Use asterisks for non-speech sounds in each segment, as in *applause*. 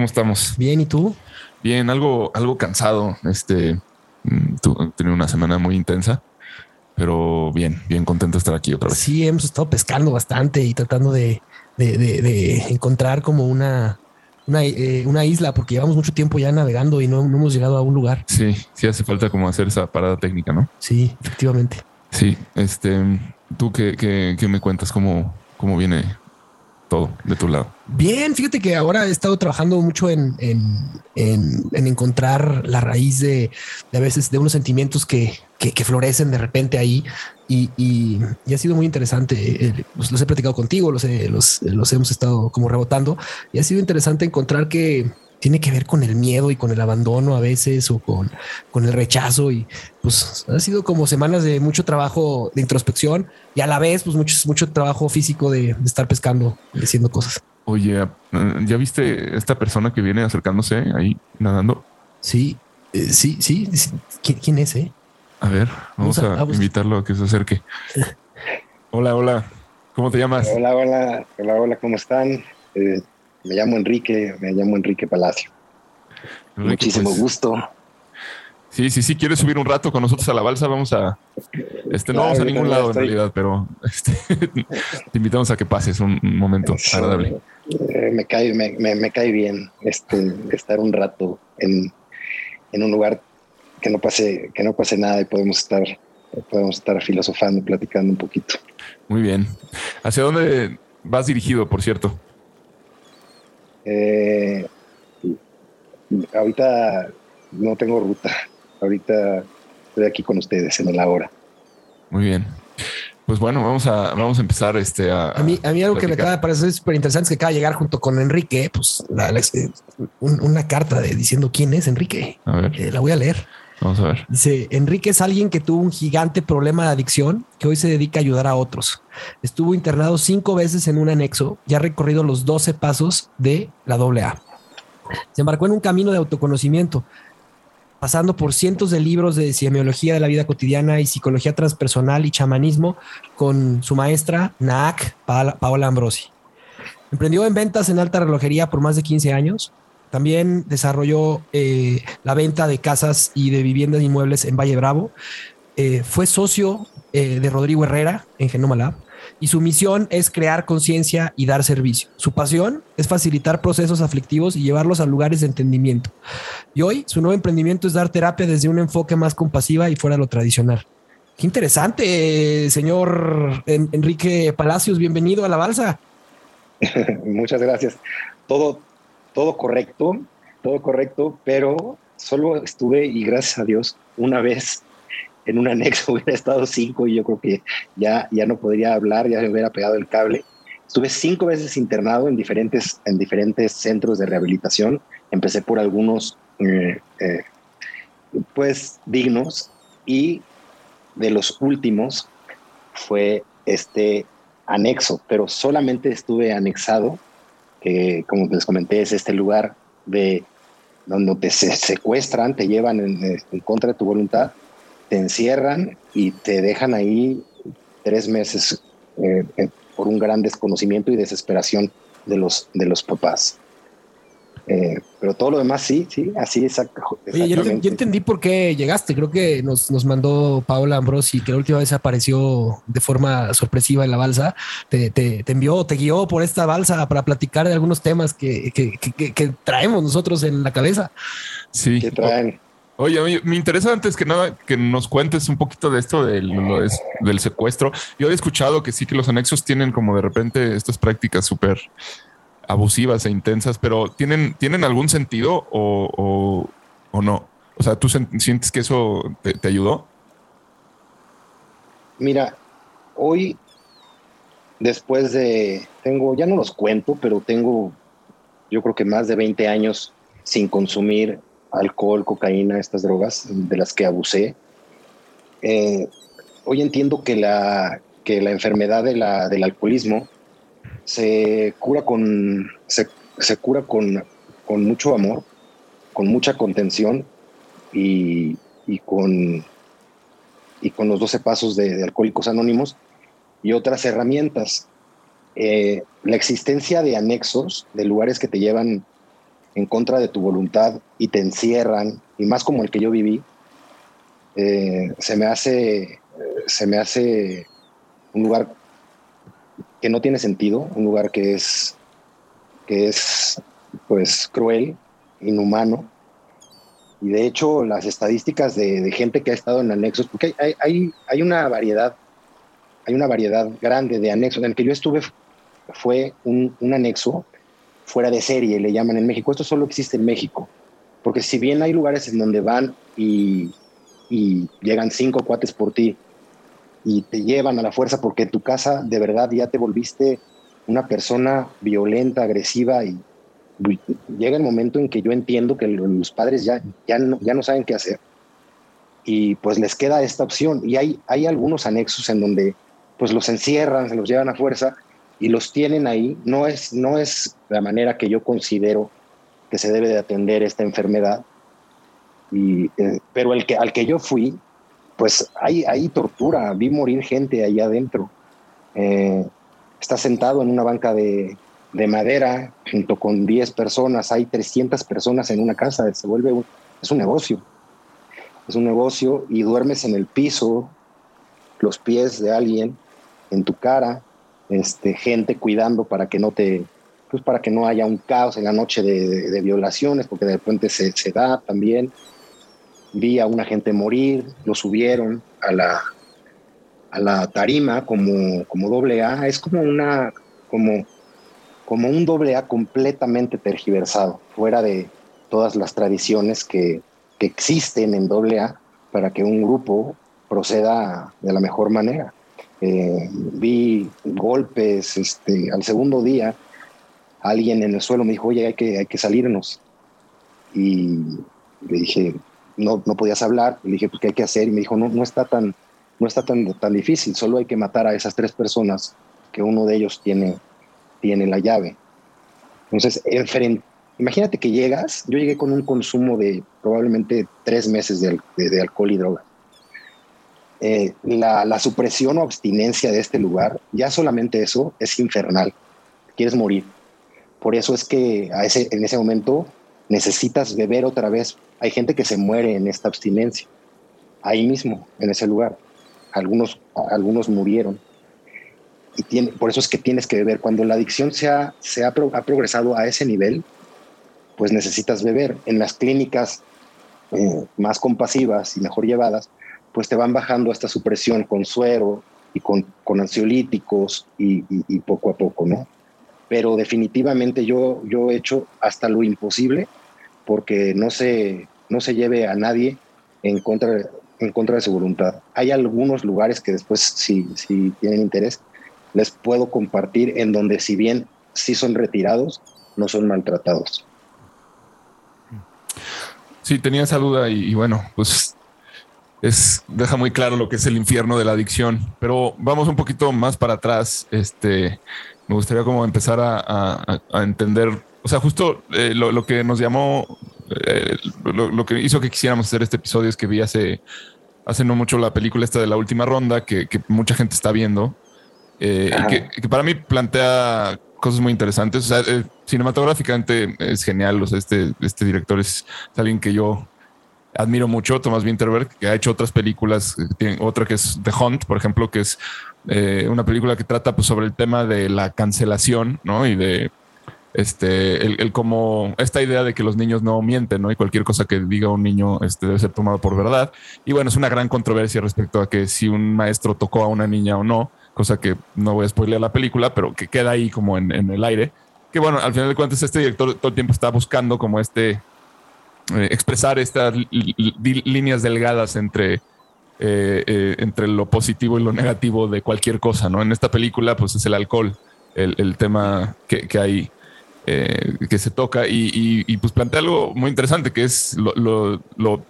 ¿Cómo estamos? bien, ¿y tú? Bien, algo, algo cansado. Este, mm, tu- he tenido una semana muy intensa, pero bien, bien contento de estar aquí otra vez. Sí, hemos estado pescando bastante y tratando de, de- de- de encontrar como una, una, eh, una isla, porque llevamos mucho tiempo ya navegando y no, no hemos llegado a un lugar. Sí, sí hace falta como hacer esa parada técnica, ¿no? Sí, efectivamente. Sí, este, tú qué, qué, qué me cuentas, cómo, cómo viene todo de tu lado. Bien, fíjate que ahora he estado trabajando mucho en, en, en- en encontrar la raíz de, de a veces de unos sentimientos que, que, florecen de repente ahí y, y- ha sido muy interesante. Eh, Los, los he platicado contigo, los, he- los, los hemos estado como rebotando y ha sido interesante encontrar que tiene que ver con el miedo y con el abandono a veces o con, con el rechazo y pues ha sido como semanas de mucho trabajo de introspección y a la vez pues mucho, mucho trabajo físico de, de estar pescando y haciendo cosas. Oye, eh, ¿ya viste esta persona que viene acercándose ahí nadando? Sí, eh, sí, sí. sí. ¿Quién, quién es, eh? A ver, vamos Vamos a- invitarlo a que se acerque. *laughs* Hola, hola. ¿Cómo te llamas? Hola, hola, hola, hola, ¿cómo están? Eh, me llamo Enrique, me llamo Enrique Palacio. Enrique, Muchísimo pues, gusto. Sí, sí, sí, quieres subir un rato con nosotros a la balsa, vamos a... Este, no Claro, vamos a ningún lado en realidad, pero este, *laughs* te invitamos a que pases un, un momento Sí, agradable. eh, me, cae, me, me- me cae bien este, estar un rato en, en un lugar que no pase, que no pase nada y podemos estar, podemos estar filosofando, platicando un poquito. Muy bien. ¿Hacia dónde vas dirigido, por cierto? Eh, ahorita no tengo ruta. Ahorita estoy aquí con ustedes en el ahora. Muy bien. Pues bueno, vamos a, vamos a empezar este a, A mí, a mí algo que me acaba de parecer súper interesante es que acaba de llegar junto con Enrique, pues la- la- un- una carta de diciendo quién es Enrique. A ver, Eh, la voy a leer. vamos a ver. Dice, Enrique es alguien que tuvo un gigante problema de adicción que hoy se dedica a ayudar a otros. Estuvo internado cinco veces en un anexo y ha recorrido los 12 pasos de la AA. Se embarcó en un camino de autoconocimiento, pasando por cientos de libros de semiología de la vida cotidiana y psicología transpersonal y chamanismo con su maestra Naak Paola Ambrosi. Emprendió en ventas en alta relojería por más de 15 años. También desarrolló eh, la venta de casas y de viviendas inmuebles en Valle Bravo. Eh, fue socio eh, de Rodrigo Herrera en Genoma Lab y su misión es crear conciencia y dar servicio. Su pasión es facilitar procesos aflictivos y llevarlos a lugares de entendimiento. Y hoy su nuevo emprendimiento es dar terapia desde un enfoque más compasiva y fuera de lo tradicional. Qué interesante, señor En- Enrique Palacios. Bienvenido a la balsa. *laughs* Muchas gracias. Todo, todo correcto, todo correcto, pero solo estuve, y gracias a Dios, una vez en un anexo, *laughs* hubiera estado cinco y yo creo que ya, ya no podría hablar, ya me hubiera pegado el cable. Estuve cinco veces internado en diferentes, en diferentes centros de rehabilitación. Empecé por algunos, eh, eh, pues, dignos y de los últimos fue este anexo, pero solamente estuve anexado, que como les comenté es este lugar de donde te secuestran, te llevan en, contra de tu voluntad, te encierran y te dejan ahí tres meses eh, eh, por un gran desconocimiento y desesperación de los, de los papás. Eh, pero todo lo demás sí, sí, así exacto. yo, entendí por qué llegaste. Creo que nos, nos mandó Paola Ambrosi, que la última vez apareció de forma sorpresiva en la balsa. Te, te, te envió, te guió por esta balsa para platicar de algunos temas que, que, que, traemos nosotros en la cabeza. Sí. ¿Qué traen? Oye, me interesa antes que nada que nos cuentes un poquito de esto del, secuestro. Yo he escuchado que sí que los anexos tienen como de repente estas prácticas súper abusivas e intensas, pero ¿tienen, ¿tienen algún sentido o, no? O sea, ¿tú sientes que eso te, ayudó? Mira, hoy, después de, tengo, ya no los cuento, pero tengo, yo creo que más de 20 años sin consumir alcohol, cocaína, estas drogas de las que abusé. Eh, hoy entiendo que la, que la enfermedad de la, del alcoholismo se cura con, se, cura con, con, mucho amor, con mucha contención y, con, y con los 12 pasos de, Alcohólicos Anónimos y otras herramientas. Eh, la existencia de anexos, de lugares que te llevan en contra de tu voluntad y te encierran, y más como el que yo viví, eh, se me hace se me hace un lugar que no tiene sentido, un lugar que es, que es pues cruel, inhumano. Y de hecho, las estadísticas de, gente que ha estado en anexos, porque hay, hay, hay, una variedad, hay una variedad grande de anexos. En el que yo estuve fue un, un anexo fuera de serie, le llaman en México. Esto solo existe en México. Porque si bien hay lugares en donde van y, y llegan cinco cuates por ti y te llevan a la fuerza porque tu casa de verdad ya te volviste una persona violenta, agresiva y llega el momento en que yo entiendo que los padres ya, ya, no, ya no saben qué hacer y pues les queda esta opción y hay, hay algunos anexos en donde pues los encierran, se los llevan a fuerza y los tienen ahí. No es, no es la manera que yo considero que se debe de atender esta enfermedad. Y, eh, pero el que, al que yo fui, pues hay, hay tortura, vi morir gente ahí adentro. Eh, está sentado en una banca de, madera junto con 10 personas, hay 300 personas en una casa, se vuelve un, es un negocio. Es un negocio y duermes en el piso, los pies de alguien en tu cara, este, gente cuidando para que no te, pues para que no haya un caos en la noche de, violaciones, porque de repente se, da también vi a una gente morir, lo subieron a la, a la tarima como, como doble A, es como una, como, como un doble A completamente tergiversado, fuera de todas las tradiciones que, que existen en doble A para que un grupo proceda de la mejor manera. Eh, vi golpes, este, al segundo día alguien en el suelo me dijo, oye, hay que, hay que salirnos. Y le dije, no, no podías hablar. Le dije, pues, ¿qué hay que hacer? Y me dijo, no, no está tan, no está tan, tan difícil, solo hay que matar a esas tres personas que uno de ellos tiene, tiene la llave. Entonces, imagínate que llegas, yo llegué con un consumo de probablemente tres meses de, de, alcohol y droga. Eh, la, supresión o abstinencia de este lugar, ya solamente eso es infernal. Quieres morir. Por eso es que en ese momento necesitas beber otra vez hay gente que se muere en esta abstinencia, ahí mismo, en ese lugar. Algunos, algunos murieron. Y por eso es que tienes que beber. Cuando la adicción se ha, se ha, progresado a ese nivel, pues necesitas beber. En las clínicas eh, más compasivas y mejor llevadas, pues te van bajando esta supresión con suero y con, con ansiolíticos y, y, poco a poco, ¿no? Pero definitivamente yo, yo he hecho hasta lo imposible porque no se, no se lleve a nadie en contra, en contra de su voluntad. Hay algunos lugares que después, si, si tienen interés, les puedo compartir en donde si bien sí son retirados, no son maltratados. Sí, tenía esa duda y, y bueno, pues es, deja muy claro lo que es el infierno de la adicción. Pero vamos un poquito más para atrás. Este, me gustaría como empezar a, a- a entender, o sea, justo eh, lo, lo que nos llamó, eh, lo, lo que hizo que quisiéramos hacer este episodio es que vi hace, hace no mucho la película esta de la última ronda que, que mucha gente está viendo. eh, y que, que para mí plantea cosas muy interesantes. O sea, cinematográficamente es genial. O sea, este, este director es, es alguien que yo admiro mucho, Thomas Winterberg, que ha hecho otras películas, eh, tiene otra que es The Hunt, por ejemplo, que es eh, una película que trata pues, sobre el tema de la cancelación, ¿no? Y de este, el, el como esta idea de que los niños no mienten, ¿no? Y cualquier cosa que diga un niño este, debe ser tomado por verdad. Y bueno, es una gran controversia respecto a que si un maestro tocó a una niña o no, cosa que no voy a spoilear la película, pero que queda ahí como en, en el aire. Que bueno, al final de cuentas, este director todo el tiempo está buscando como este eh, expresar estas líneas delgadas entre, eh, eh, entre lo positivo y lo negativo de cualquier cosa, ¿no? En esta película, pues es el alcohol, el, el tema que, que hay, eh, que se toca y, y- y, pues plantea algo muy interesante, que es lo, lo- lo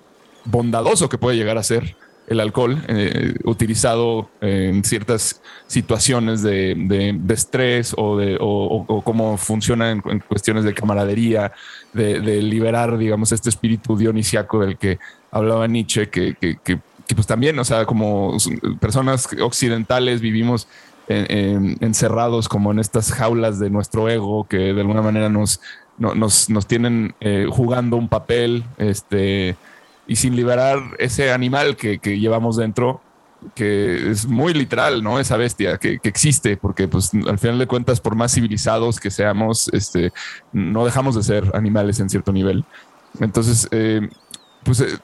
bondadoso que puede llegar a ser el alcohol eh, utilizado en ciertas situaciones de, de- estrés o, de, o, o- cómo funciona en, cuestiones de camaradería, de, liberar, digamos, este espíritu dionisiaco del que hablaba Nietzsche, que, que- que- que, pues también, o sea, como personas occidentales vivimos en- en- encerrados como en estas jaulas de nuestro ego que de alguna manera nos, no- nos, nos tienen eh, jugando un papel, este, y sin liberar ese animal que, que llevamos dentro, que es muy literal, ¿no? Esa bestia que, que existe, porque pues al final de cuentas, por más civilizados que seamos, este, no dejamos de ser animales en cierto nivel. Entonces, eh, pues eh,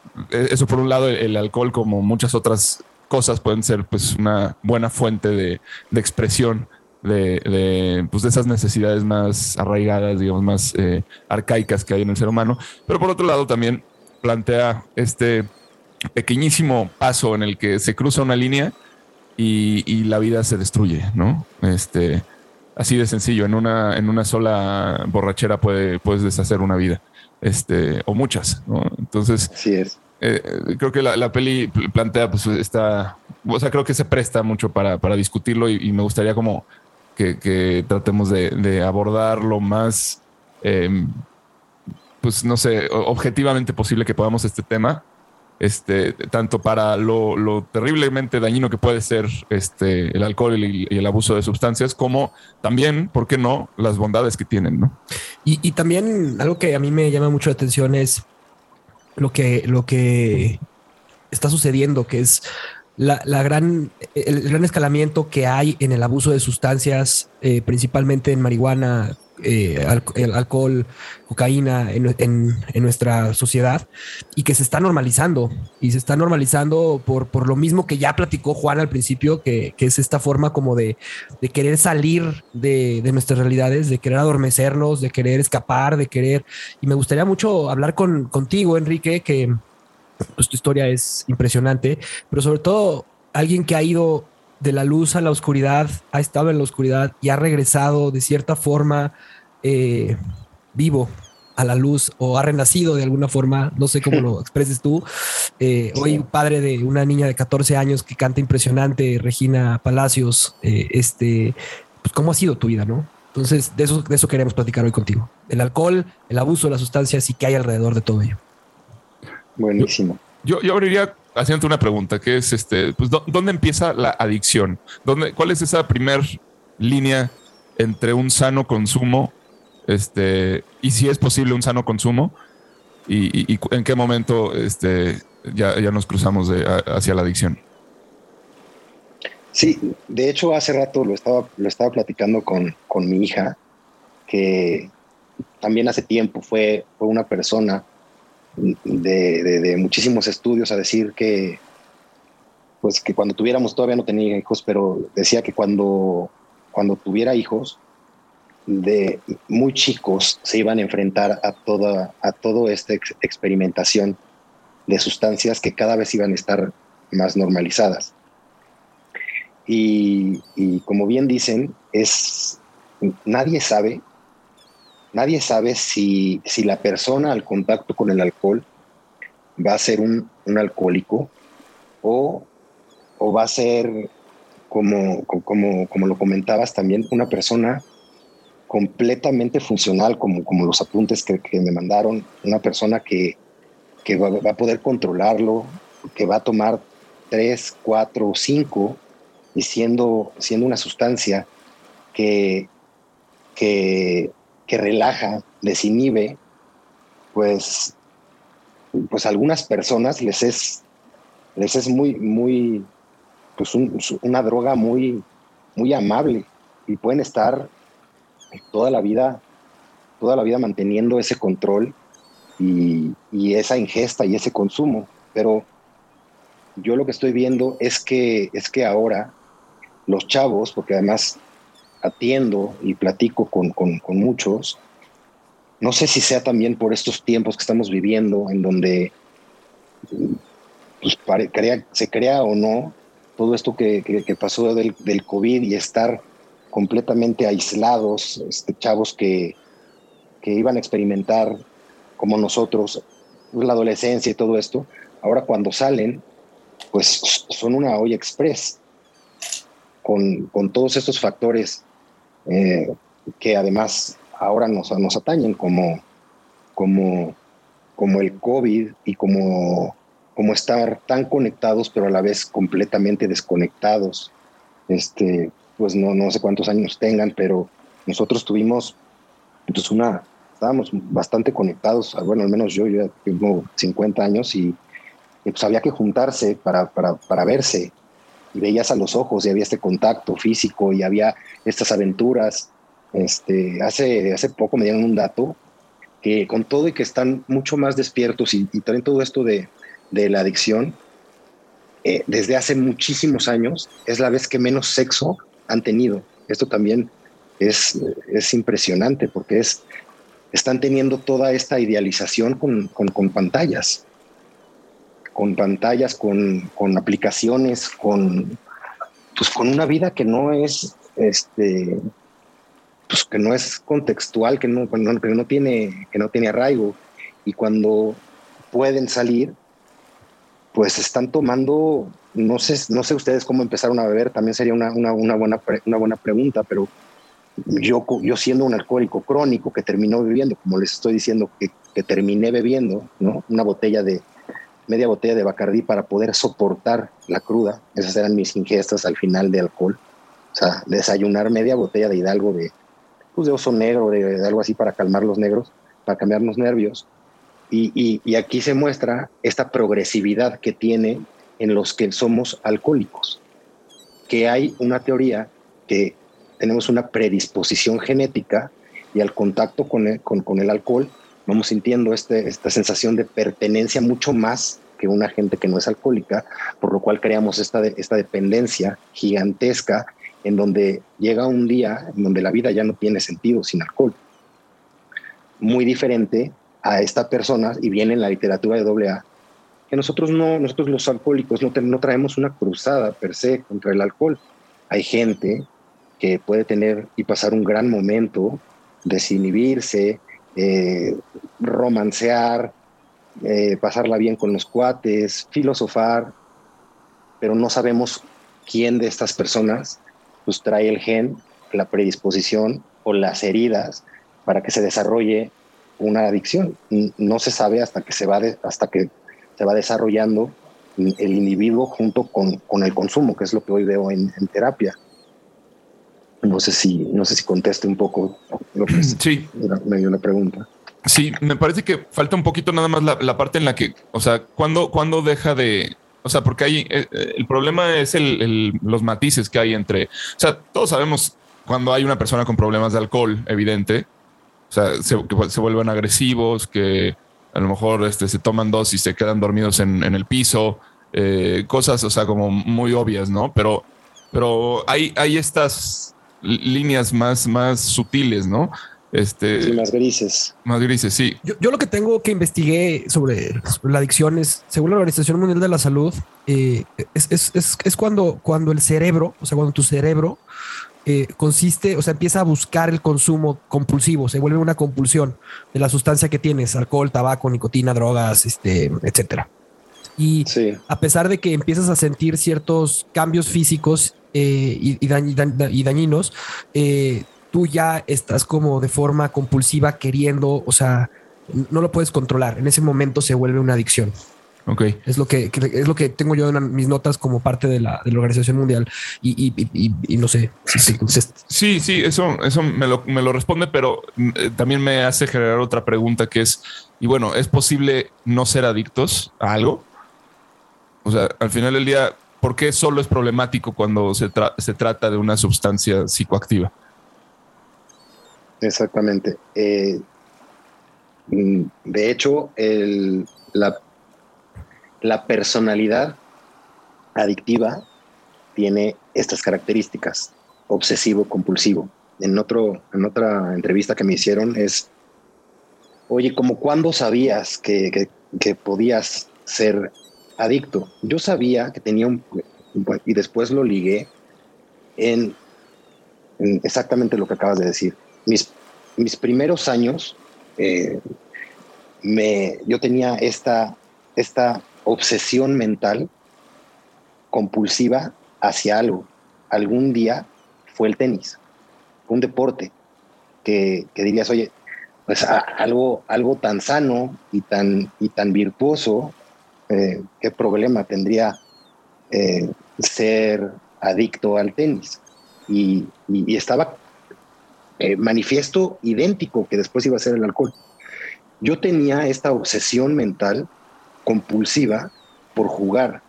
eso por un lado, el, el alcohol, como muchas otras cosas, pueden ser pues una buena fuente de, de expresión de, de, pues, de esas necesidades más arraigadas, digamos, más eh, arcaicas que hay en el ser humano. Pero por otro lado, también plantea este pequeñísimo paso en el que se cruza una línea y, y la vida se destruye, ¿no? Este, así de sencillo, en una, en una sola borrachera puede, puedes deshacer una vida, este, o muchas, ¿no? Entonces, Así es. eh, creo que la, la peli pl- plantea, pues, esta, o sea, creo que se presta mucho para, para discutirlo y, y me gustaría como que, que tratemos de, de abordar lo más, eh, pues, no sé, objetivamente posible que podamos este tema, este, tanto para lo, terriblemente dañino que puede ser este, el alcohol y, y el abuso de sustancias, como también, ¿por qué no?, las bondades que tienen, ¿no? Y, y también algo que a mí me llama mucho la atención es lo que, lo que está sucediendo, que es la, la gran, el, gran escalamiento que hay en el abuso de sustancias, eh, principalmente en marihuana, eh, el alcohol, cocaína en nuestra sociedad y que se está normalizando y se está normalizando por, por lo mismo que ya platicó Juan al principio, que, que es esta forma como de, de querer salir de, de nuestras realidades, de querer adormecernos, de querer escapar, de querer. Y me gustaría mucho hablar con, contigo, Enrique, que pues, tu historia es impresionante, pero sobre todo alguien que ha ido de la luz a la oscuridad, ha estado en la oscuridad y ha regresado de cierta forma eh, vivo a la luz o ha renacido de alguna forma, no sé cómo lo *laughs* expreses tú. Eh, hoy padre de una niña de 14 años que canta impresionante, Regina Palacios, eh, este, pues cómo ha sido tu vida, ¿no? Entonces, de eso, de eso queremos platicar hoy contigo. El alcohol, el abuso de las sustancias y qué hay alrededor de todo ello. Buenísimo. Yo, yo abriría haciendo una pregunta, que es este, pues, ¿dó- ¿dónde empieza la adicción? ¿Dónde, ¿Cuál es esa primer línea entre un sano consumo, este, y si es posible un sano consumo, y, en qué momento este, ya, nos cruzamos de- hacia la adicción? Sí, de hecho hace rato lo estaba, lo estaba platicando con, con mi hija, que también hace tiempo fue, fue una persona de, de- muchísimos estudios a decir que, pues que cuando tuviéramos, todavía no tenía hijos, pero decía que cuando, cuando tuviera hijos, de muy chicos se iban a enfrentar a toda, a todo esta ex- experimentación de sustancias que cada vez iban a estar más normalizadas. Y, y como bien dicen, es nadie sabe, nadie sabe si, si la persona al contacto con el alcohol va a ser un, un alcohólico o, o, va a ser, como, como, como lo comentabas también, una persona completamente funcional, como, como los apuntes que, me mandaron, una persona que, que va, va, a poder controlarlo, que va a tomar tres, cuatro, cinco, y siendo, siendo una sustancia que, que, que relaja, desinhibe, pues, pues algunas personas les es, les es muy, muy, pues un, una droga muy, muy amable y pueden estar toda la vida, toda la vida manteniendo ese control y, y, esa ingesta y ese consumo. Pero yo lo que estoy viendo es que, es que ahora los chavos, porque además atiendo y platico con, con, muchos, no sé si sea también por estos tiempos que estamos viviendo, en donde pues, se crea o no todo esto que, que, que pasó del, del, COVID y estar completamente aislados, este, chavos que, que iban a experimentar como nosotros la adolescencia y todo esto, ahora cuando salen, pues son una olla express con, con todos estos factores eh, que además ahora nos, nos atañen como, como, como el COVID y como, como estar tan conectados pero a la vez completamente desconectados. Este, pues no, no sé cuántos años tengan, pero nosotros tuvimos pues una, estábamos bastante conectados, bueno, al menos yo, yo ya tengo 50 años y, y pues había que juntarse para, para, para verse y veías a los ojos y había este contacto físico y había estas aventuras. Este, hace, hace poco me dieron un dato que con todo y que están mucho más despiertos y, y también todo esto de, de la adicción, eh, desde hace muchísimos años es la vez que menos sexo han tenido. Esto también es, es impresionante porque es, están teniendo toda esta idealización con, con pantallas, con pantallas, con, con, aplicaciones, con, pues con una vida que no es, este, pues que no es contextual, que no, que no, tiene, que no tiene arraigo. Y cuando pueden salir, pues están tomando, no sé, no sé ustedes cómo empezaron a beber, también sería una, una, una buena, una buena pregunta, pero yo, yo siendo un alcohólico crónico que terminó bebiendo, como les estoy diciendo, que, que terminé bebiendo, ¿no? Una botella de, media botella de Bacardí para poder soportar la cruda. Esas eran mis ingestas al final de alcohol. O sea, desayunar media botella de Hidalgo de, pues de oso negro, de, algo así para calmar los negros, para cambiar los nervios. Y, y, y, aquí se muestra esta progresividad que tiene en los que somos alcohólicos. Que hay una teoría que tenemos una predisposición genética y al contacto con el, con, con el alcohol vamos sintiendo este, esta sensación de pertenencia mucho más que una gente que no es alcohólica, por lo cual creamos esta, esta dependencia gigantesca en donde llega un día en donde la vida ya no tiene sentido sin alcohol. Muy diferente a esta persona, y viene en la literatura de AA, que nosotros no, nosotros los alcohólicos no, no traemos una cruzada per se contra el alcohol. Hay gente que puede tener y pasar un gran momento, desinhibirse, eh, romancear, eh, pasarla bien con los cuates, filosofar, pero no sabemos quién de estas personas pues trae el gen, la predisposición o las heridas para que se desarrolle una adicción. No se sabe hasta que se va, de, hasta que se va desarrollando el individuo junto con, con, el consumo, que es lo que hoy veo en, en terapia. No sé si, no sé si conteste un poco lo que sí. me dio la pregunta. Sí, me parece que falta un poquito nada más la, la parte en la que, o sea, cuando cuando deja de, o sea, porque hay eh, el problema es el, el, los matices que hay entre, o sea, todos sabemos cuando hay una persona con problemas de alcohol, evidente, o sea, se, que se vuelven agresivos, que a lo mejor este, se toman dos y se quedan dormidos en, en el piso, eh, cosas, o sea, como muy obvias, ¿no? Pero, pero hay, hay estas líneas más, más sutiles, ¿no? Este, Sí, más grises. más grises, sí. Yo, yo lo que tengo que investigué sobre, sobre la adicción es, según la Organización Mundial de la Salud, eh, es, es- es- es cuando, cuando el cerebro, o sea, cuando tu cerebro eh, consiste, o sea, empieza a buscar el consumo compulsivo, se vuelve una compulsión de la sustancia que tienes, alcohol, tabaco, nicotina, drogas, este, etcétera. Y Sí, a pesar de que empiezas a sentir ciertos cambios físicos eh, y, y dañ- dañ- y dañinos, eh, tú ya estás como de forma compulsiva queriendo, o sea, no lo puedes controlar. En ese momento se vuelve una adicción. Ok. Es lo que, que- es lo que tengo yo en mis notas como parte de la, de la Organización Mundial. Y, no sé Sí, sí, eso, eso me, lo, me lo responde, pero mm, eh, también me hace generar otra pregunta que es, y bueno, ¿es posible no ser adictos a algo? O sea, al final del día, ¿por qué solo es problemático cuando se, se trata de una sustancia psicoactiva? exactamente. Eh, mm, de hecho, la, la personalidad adictiva tiene estas características, obsesivo-compulsivo. En, otro, en otra entrevista que me hicieron es, oye, ¿como cuándo sabías que- que podías ser adicto? Yo sabía que tenía un... Y después lo ligué en, en exactamente lo que acabas de decir. Mis, mis primeros años, eh, me, yo tenía esta, esta obsesión mental compulsiva hacia algo. Algún día fue el tenis, un deporte que, que dirías, oye, pues algo, algo tan sano y tan, y tan virtuoso, eh, ¿qué problema tendría eh, ser adicto al tenis? Y, estaba eh, manifiesto idéntico que después iba a ser el alcohol. Yo tenía esta obsesión mental compulsiva por jugar.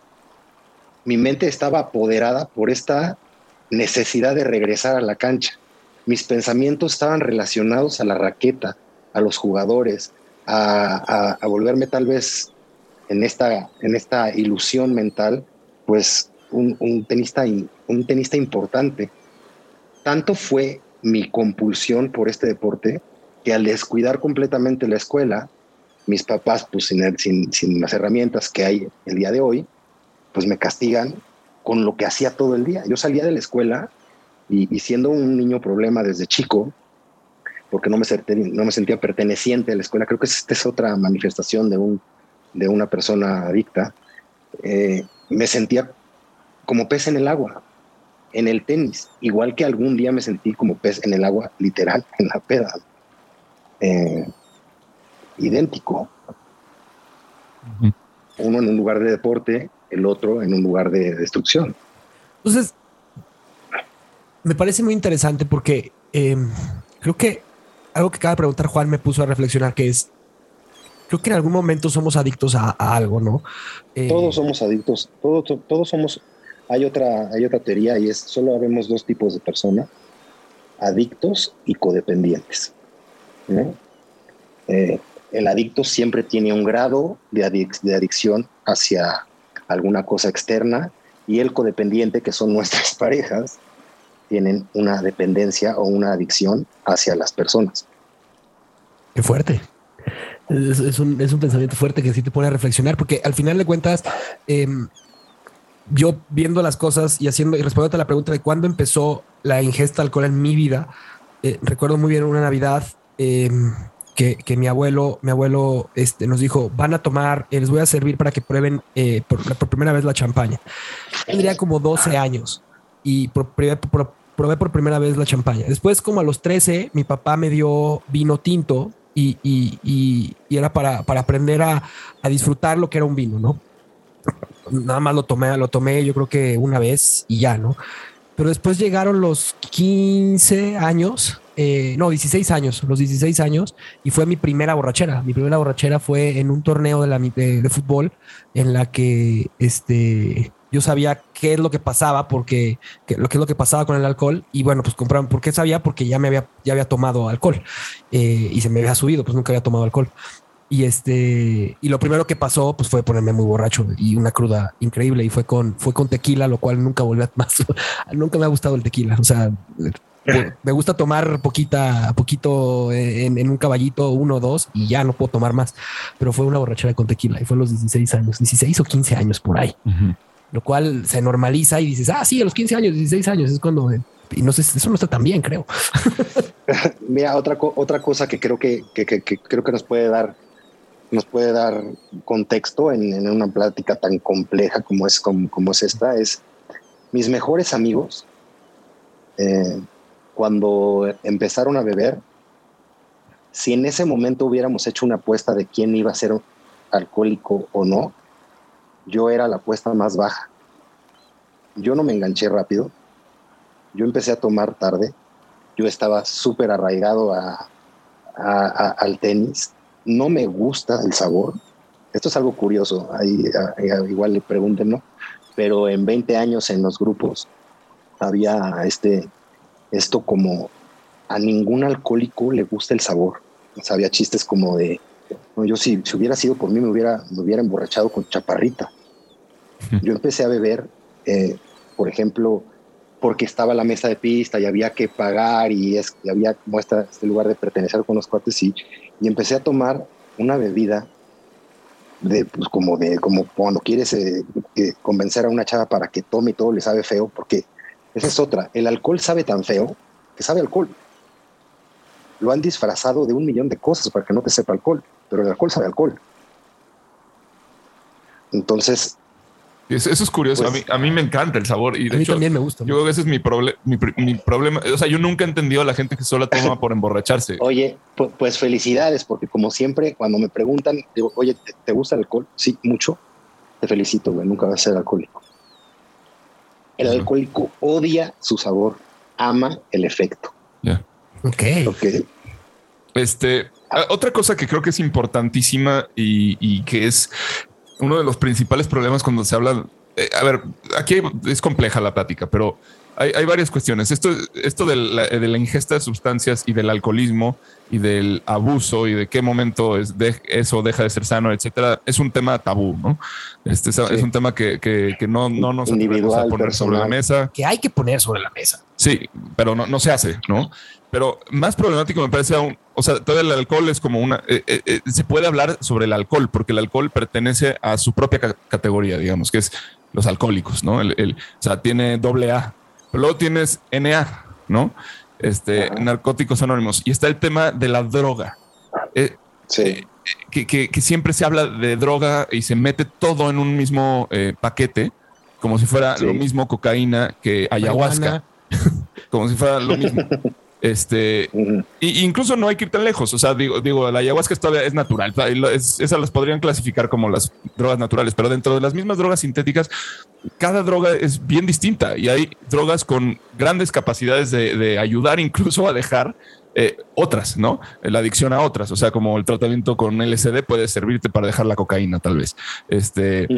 Mi mente estaba apoderada por esta necesidad de regresar a la cancha. Mis pensamientos estaban relacionados a la raqueta, a los jugadores, a- a volverme tal vez en esta, en esta ilusión mental, pues un, un tenista, un tenista importante. Tanto fue mi compulsión por este deporte que al descuidar completamente la escuela, mis papás, pues sin, sin, sin las herramientas que hay el día de hoy, pues me castigan con lo que hacía todo el día. Yo salía de la escuela y, siendo un niño problema desde chico, porque no me, no me sentía perteneciente a la escuela, creo que esta es otra manifestación de, un, de una persona adicta, eh, me sentía como pez en el agua, en el tenis, igual que algún día me sentí como pez en el agua, literal, *laughs* en la peda. Eh, idéntico. Uno en un lugar de deporte, el otro en un lugar de destrucción. Entonces, me parece muy interesante porque eh, creo que algo que acaba de preguntar Juan me puso a reflexionar que es, creo que en algún momento somos adictos a, a algo, ¿no? Eh, Todos somos adictos, todos, todos somos. Hay otra, hay otra teoría y es solo habemos dos tipos de personas: adictos y codependientes. ¿no? Eh, el adicto siempre tiene un grado de, adic- de adicción hacia alguna cosa externa y el codependiente, que son nuestras *laughs* parejas, tienen una dependencia o una adicción hacia las personas. Qué fuerte. Es, un, es un pensamiento fuerte que sí te pone a reflexionar, porque al final de cuentas, em, yo viendo las cosas y haciendo y respondiendo a la pregunta de cuándo empezó la ingesta de alcohol en mi vida, eh, recuerdo muy bien una Navidad em, que, que mi abuelo, mi abuelo este, nos dijo: van a tomar, eh, les voy a servir para que prueben eh, por, primera vez la champaña. Tendría como 12 años y por, por- probé por primera vez la champaña. Después, como a los 13, mi papá me dio vino tinto y, y- y- y era para, para aprender a, a disfrutar lo que era un vino, ¿no? Nada más lo tomé, lo tomé yo creo que una vez y ya, ¿no? Pero después llegaron los 15 años, eh, no, 16 años, los 16 años, y fue mi primera borrachera. Mi primera borrachera fue en un torneo de, la, de, de fútbol en la que este, yo sabía qué es lo que pasaba, porque que- lo que es lo que pasaba con el alcohol. Y bueno, pues compraron, ¿por qué sabía? Porque ya me había, ya había tomado alcohol eh, y se me había subido, pues nunca había tomado alcohol. Y este, y lo primero que pasó, pues fue ponerme muy borracho y una cruda increíble. Y fue con, fue con tequila, lo cual nunca volví a más. *laughs* nunca me ha gustado el tequila. O sea, me gusta tomar poquita, poquito en, en un caballito, uno o dos, y ya no puedo tomar más. Pero fue una borrachera con tequila y fue a los 16 años, 16 o 15 años por ahí. Lo cual se normaliza y dices, ah, sí, a los 15 años, 16 años es cuando... Y no sé, eso no está tan bien, creo. *laughs* Mira, otra, otra cosa que creo que, creo que nos puede dar nos puede dar contexto en, una plática tan compleja como es, como es esta, es mis mejores amigos, eh, cuando empezaron a beber, si en ese momento hubiéramos hecho una apuesta de quién iba a ser alcohólico o no, yo era la apuesta más baja. Yo no me enganché rápido, yo empecé a tomar tarde, yo estaba súper arraigado a, a- a- al tenis. No me gusta el sabor. Esto es algo curioso. Ahí, igual le pregunten, ¿no? Pero en 20 años en los grupos había este, esto como a ningún alcohólico le gusta el sabor. O sea, había chistes como de, no, yo si, si hubiera sido por mí me hubiera, me hubiera emborrachado con chaparrita. *laughs* Yo empecé a beber, eh, por ejemplo, porque estaba la mesa de pista y había que pagar y, es, y había como esta, este lugar de pertenecer con los cuates y, y empecé a tomar una bebida de pues como de como cuando quieres eh, eh, convencer a una chava para que tome y todo le sabe feo porque esa es otra el alcohol sabe tan feo que sabe alcohol. Lo han disfrazado de un millón de cosas para que no te sepa alcohol pero el alcohol sabe alcohol. Entonces Eso, eso es curioso. Pues- a, mí, a mí me encanta el sabor. Y de a mí hecho, también me gusta. yo creo que ese es mi, proble- mi, mi problema. O sea, yo nunca he entendido a la gente que solo toma por emborracharse. *laughs* Oye, pu- pues felicidades, porque como siempre, cuando me preguntan, digo, oye, ¿te, te gusta el alcohol? Sí, mucho. Te felicito, güey, nunca vas a ser alcohólico. El alcohólico odia su sabor, ama el efecto. Ya. Ok. Porque Este, otra cosa que creo que es importantísima y, y que es uno de los principales problemas cuando se habla. eh, a ver, aquí es compleja la plática, pero hay, hay varias cuestiones. Esto, esto de la, de la ingesta de sustancias y del alcoholismo y del abuso y de qué momento es de, eso deja de ser sano, etcétera, es un tema tabú, ¿no? Este es, Sí. es un tema que, que- que no, no nos atrevemos a Individual, poner sobre la mesa. Que hay que poner sobre la mesa. Sí, pero no, no se hace, ¿no? Pero más problemático me parece aún, o sea, todo el alcohol es como una, eh, eh, eh, se puede hablar sobre el alcohol, porque el alcohol pertenece a su propia ca- categoría, digamos, que es los alcohólicos, ¿no? El, el- o sea, tiene doble A, pero luego tienes NA, ¿no? Este, Ajá. narcóticos anónimos. Y está el tema de la droga. Eh, sí, que, que- que siempre se habla de droga y se mete todo en un mismo eh, paquete, como si fuera Sí. lo mismo cocaína que ayahuasca, *laughs* como si fuera lo mismo. *laughs* Este, y incluso no hay que ir tan lejos. O sea, digo, digo la ayahuasca es todavía es natural. Es- esas las podrían clasificar como las drogas naturales, pero dentro de las mismas drogas sintéticas, cada droga es bien distinta y hay drogas con grandes capacidades de, de ayudar incluso a dejar eh, otras, ¿no? La adicción a otras. O sea, como el tratamiento con LSD puede servirte para dejar la cocaína, tal vez. Este,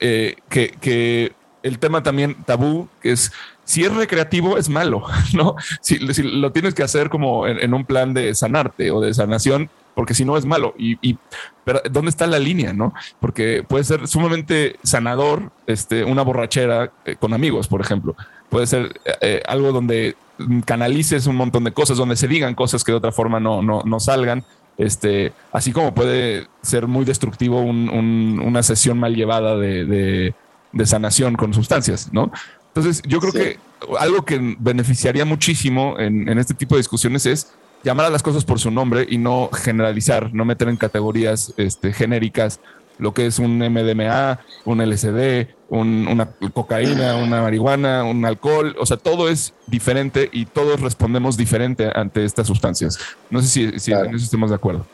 eh, que, que el tema también tabú, que es si es recreativo, es malo, *laughs* ¿no? Si, lo tienes que hacer como en, un plan de sanarte o de sanación, porque si no es malo. Y, y- pero ¿dónde está la línea, no? Porque puede ser sumamente sanador, este, una borrachera eh, con amigos, por ejemplo. Puede ser eh, eh, algo donde canalices un montón de cosas, donde se digan cosas que de otra forma no, no, no salgan. Este, así como puede ser muy destructivo un- una sesión mal llevada de, de- de sanación con sustancias, ¿no? Entonces, yo creo Sí. que algo que beneficiaría muchísimo en, en este tipo de discusiones es llamar a las cosas por su nombre y no generalizar, no meter en categorías este, genéricas lo que es un MDMA, un LSD, un- una cocaína, una marihuana, un alcohol, o sea, todo es diferente y todos respondemos diferente ante estas sustancias. No sé si, si Claro. en eso estemos de acuerdo.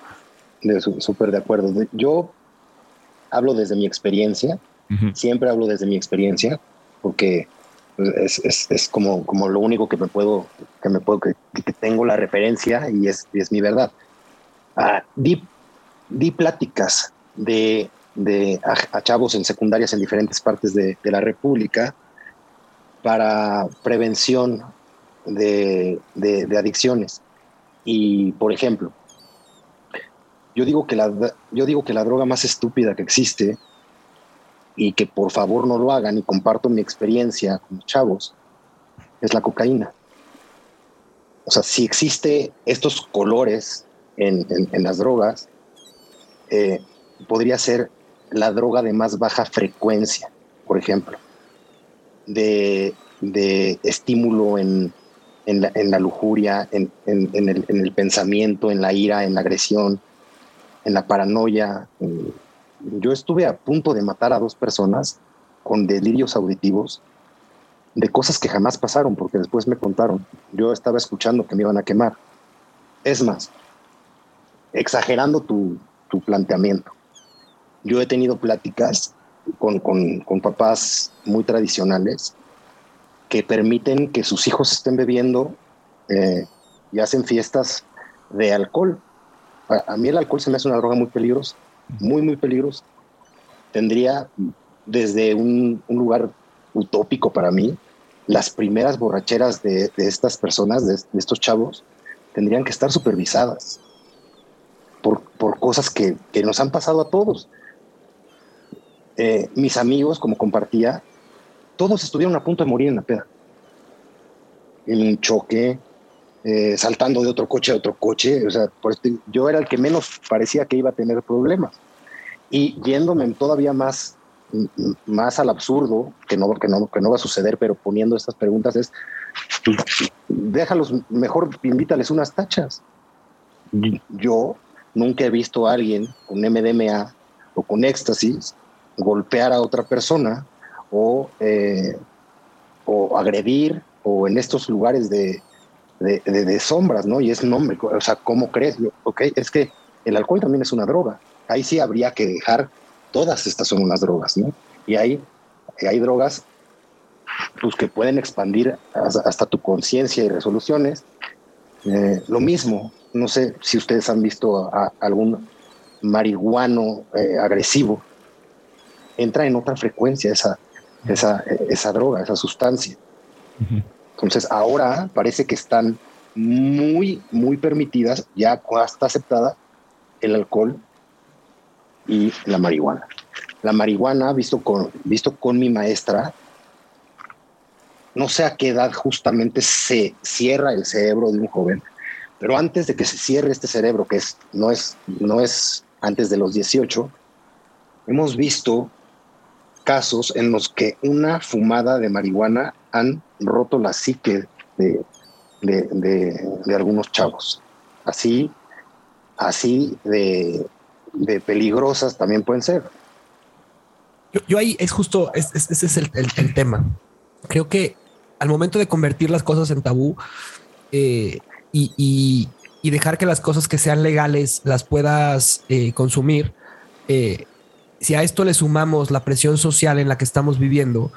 Súper de acuerdo. Yo hablo desde mi experiencia, siempre hablo desde mi experiencia, porque es, es- es como, como lo único que me puedo, que me puedo, que, que tengo la referencia y es, y es mi verdad. Ah, di, di pláticas de, de a, a chavos en secundarias en diferentes partes de, de la República para prevención de, de- de adicciones. Y, por ejemplo, yo digo, que la, yo digo que la droga más estúpida que existe y que por favor no lo hagan y comparto mi experiencia con chavos es la cocaína. O sea, si existe estos colores en, las drogas, eh, podría ser la droga de más baja frecuencia, por ejemplo, de, estímulo en, la, lujuria, en, el, pensamiento, en la ira, en la agresión, en la paranoia. Yo estuve a punto de matar a dos personas con delirios auditivos de cosas que jamás pasaron, porque después me contaron. Yo estaba escuchando que me iban a quemar. Es más, exagerando tu, planteamiento, yo he tenido pláticas con, papás muy tradicionales que permiten que sus hijos estén bebiendo eh, y hacen fiestas de alcohol. A, a, mí el alcohol se me hace una droga muy peligrosa, muy, muy peligrosa. Tendría desde un, lugar utópico para mí, las primeras borracheras de, estas personas, de, estos chavos, tendrían que estar supervisadas por, cosas que, nos han pasado a todos. Eh, mis amigos, como compartía, todos estuvieron a punto de morir en la peda. En un choque, eh, saltando de otro coche a otro coche. O sea, por este, yo era el que menos parecía que iba a tener problemas. Y yéndome todavía más más al absurdo, que no, que, no, que no va a suceder, pero poniendo estas preguntas es, déjalos, mejor invítales unas tachas. Yo nunca he visto a alguien con MDMA o con éxtasis golpear a otra persona o, eh, o agredir o en estos lugares de, de, sombras, ¿no? Y es nombre, o sea, ¿cómo crees? Ok, es que el alcohol también es una droga. Ahí sí habría que dejar todas estas son unas drogas, ¿no? Y hay, hay drogas pues, que pueden expandir hasta, tu conciencia y resoluciones. Eh, lo mismo, no sé si ustedes han visto a, algún marihuano eh, agresivo, entra en otra frecuencia esa, esa, esa droga, esa sustancia. Entonces ahora parece que están muy, muy permitidas, ya está aceptada el alcohol y la marihuana. La marihuana, visto con, visto con mi maestra, no sé a qué edad justamente se cierra el cerebro de un joven, pero antes de que se cierre este cerebro, que es, no, es, no es antes de los 18, hemos visto casos en los que una fumada de marihuana han roto la psique de, de algunos chavos. Así, así de, de peligrosas también pueden ser. Yo, ahí es justo, ese es, el, tema. Creo que al momento de convertir las cosas en tabú eh, y, dejar que las cosas que sean legales las puedas eh, consumir, eh, si a esto le sumamos la presión social en la que estamos viviendo,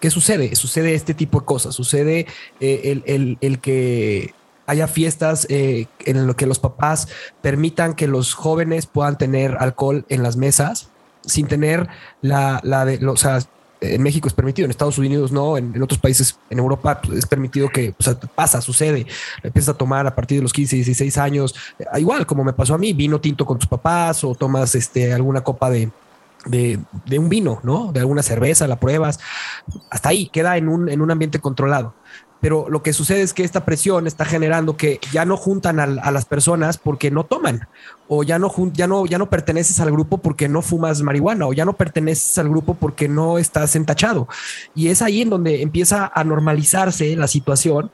¿qué sucede? Sucede este tipo de cosas. Sucede el, el que haya fiestas eh, en lo que los papás permitan que los jóvenes puedan tener alcohol en las mesas sin tener la, la de, o sea, en México es permitido, en Estados Unidos no, en, otros países, en Europa pues, es permitido que o sea, pasa, sucede, empiezas a tomar a partir de los 15, 16 años, eh, igual como me pasó a mí, vino tinto con tus papás o tomas este, alguna copa de, de, de, un vino, ¿no? De alguna cerveza, la pruebas, hasta ahí, queda en un, en un ambiente controlado pero lo que sucede es que esta presión está generando que ya no juntan a, las personas porque no toman o ya no, ya, no, ya no perteneces al grupo porque no fumas marihuana o ya no perteneces al grupo porque no estás entachado. Y es ahí en donde empieza a normalizarse la situación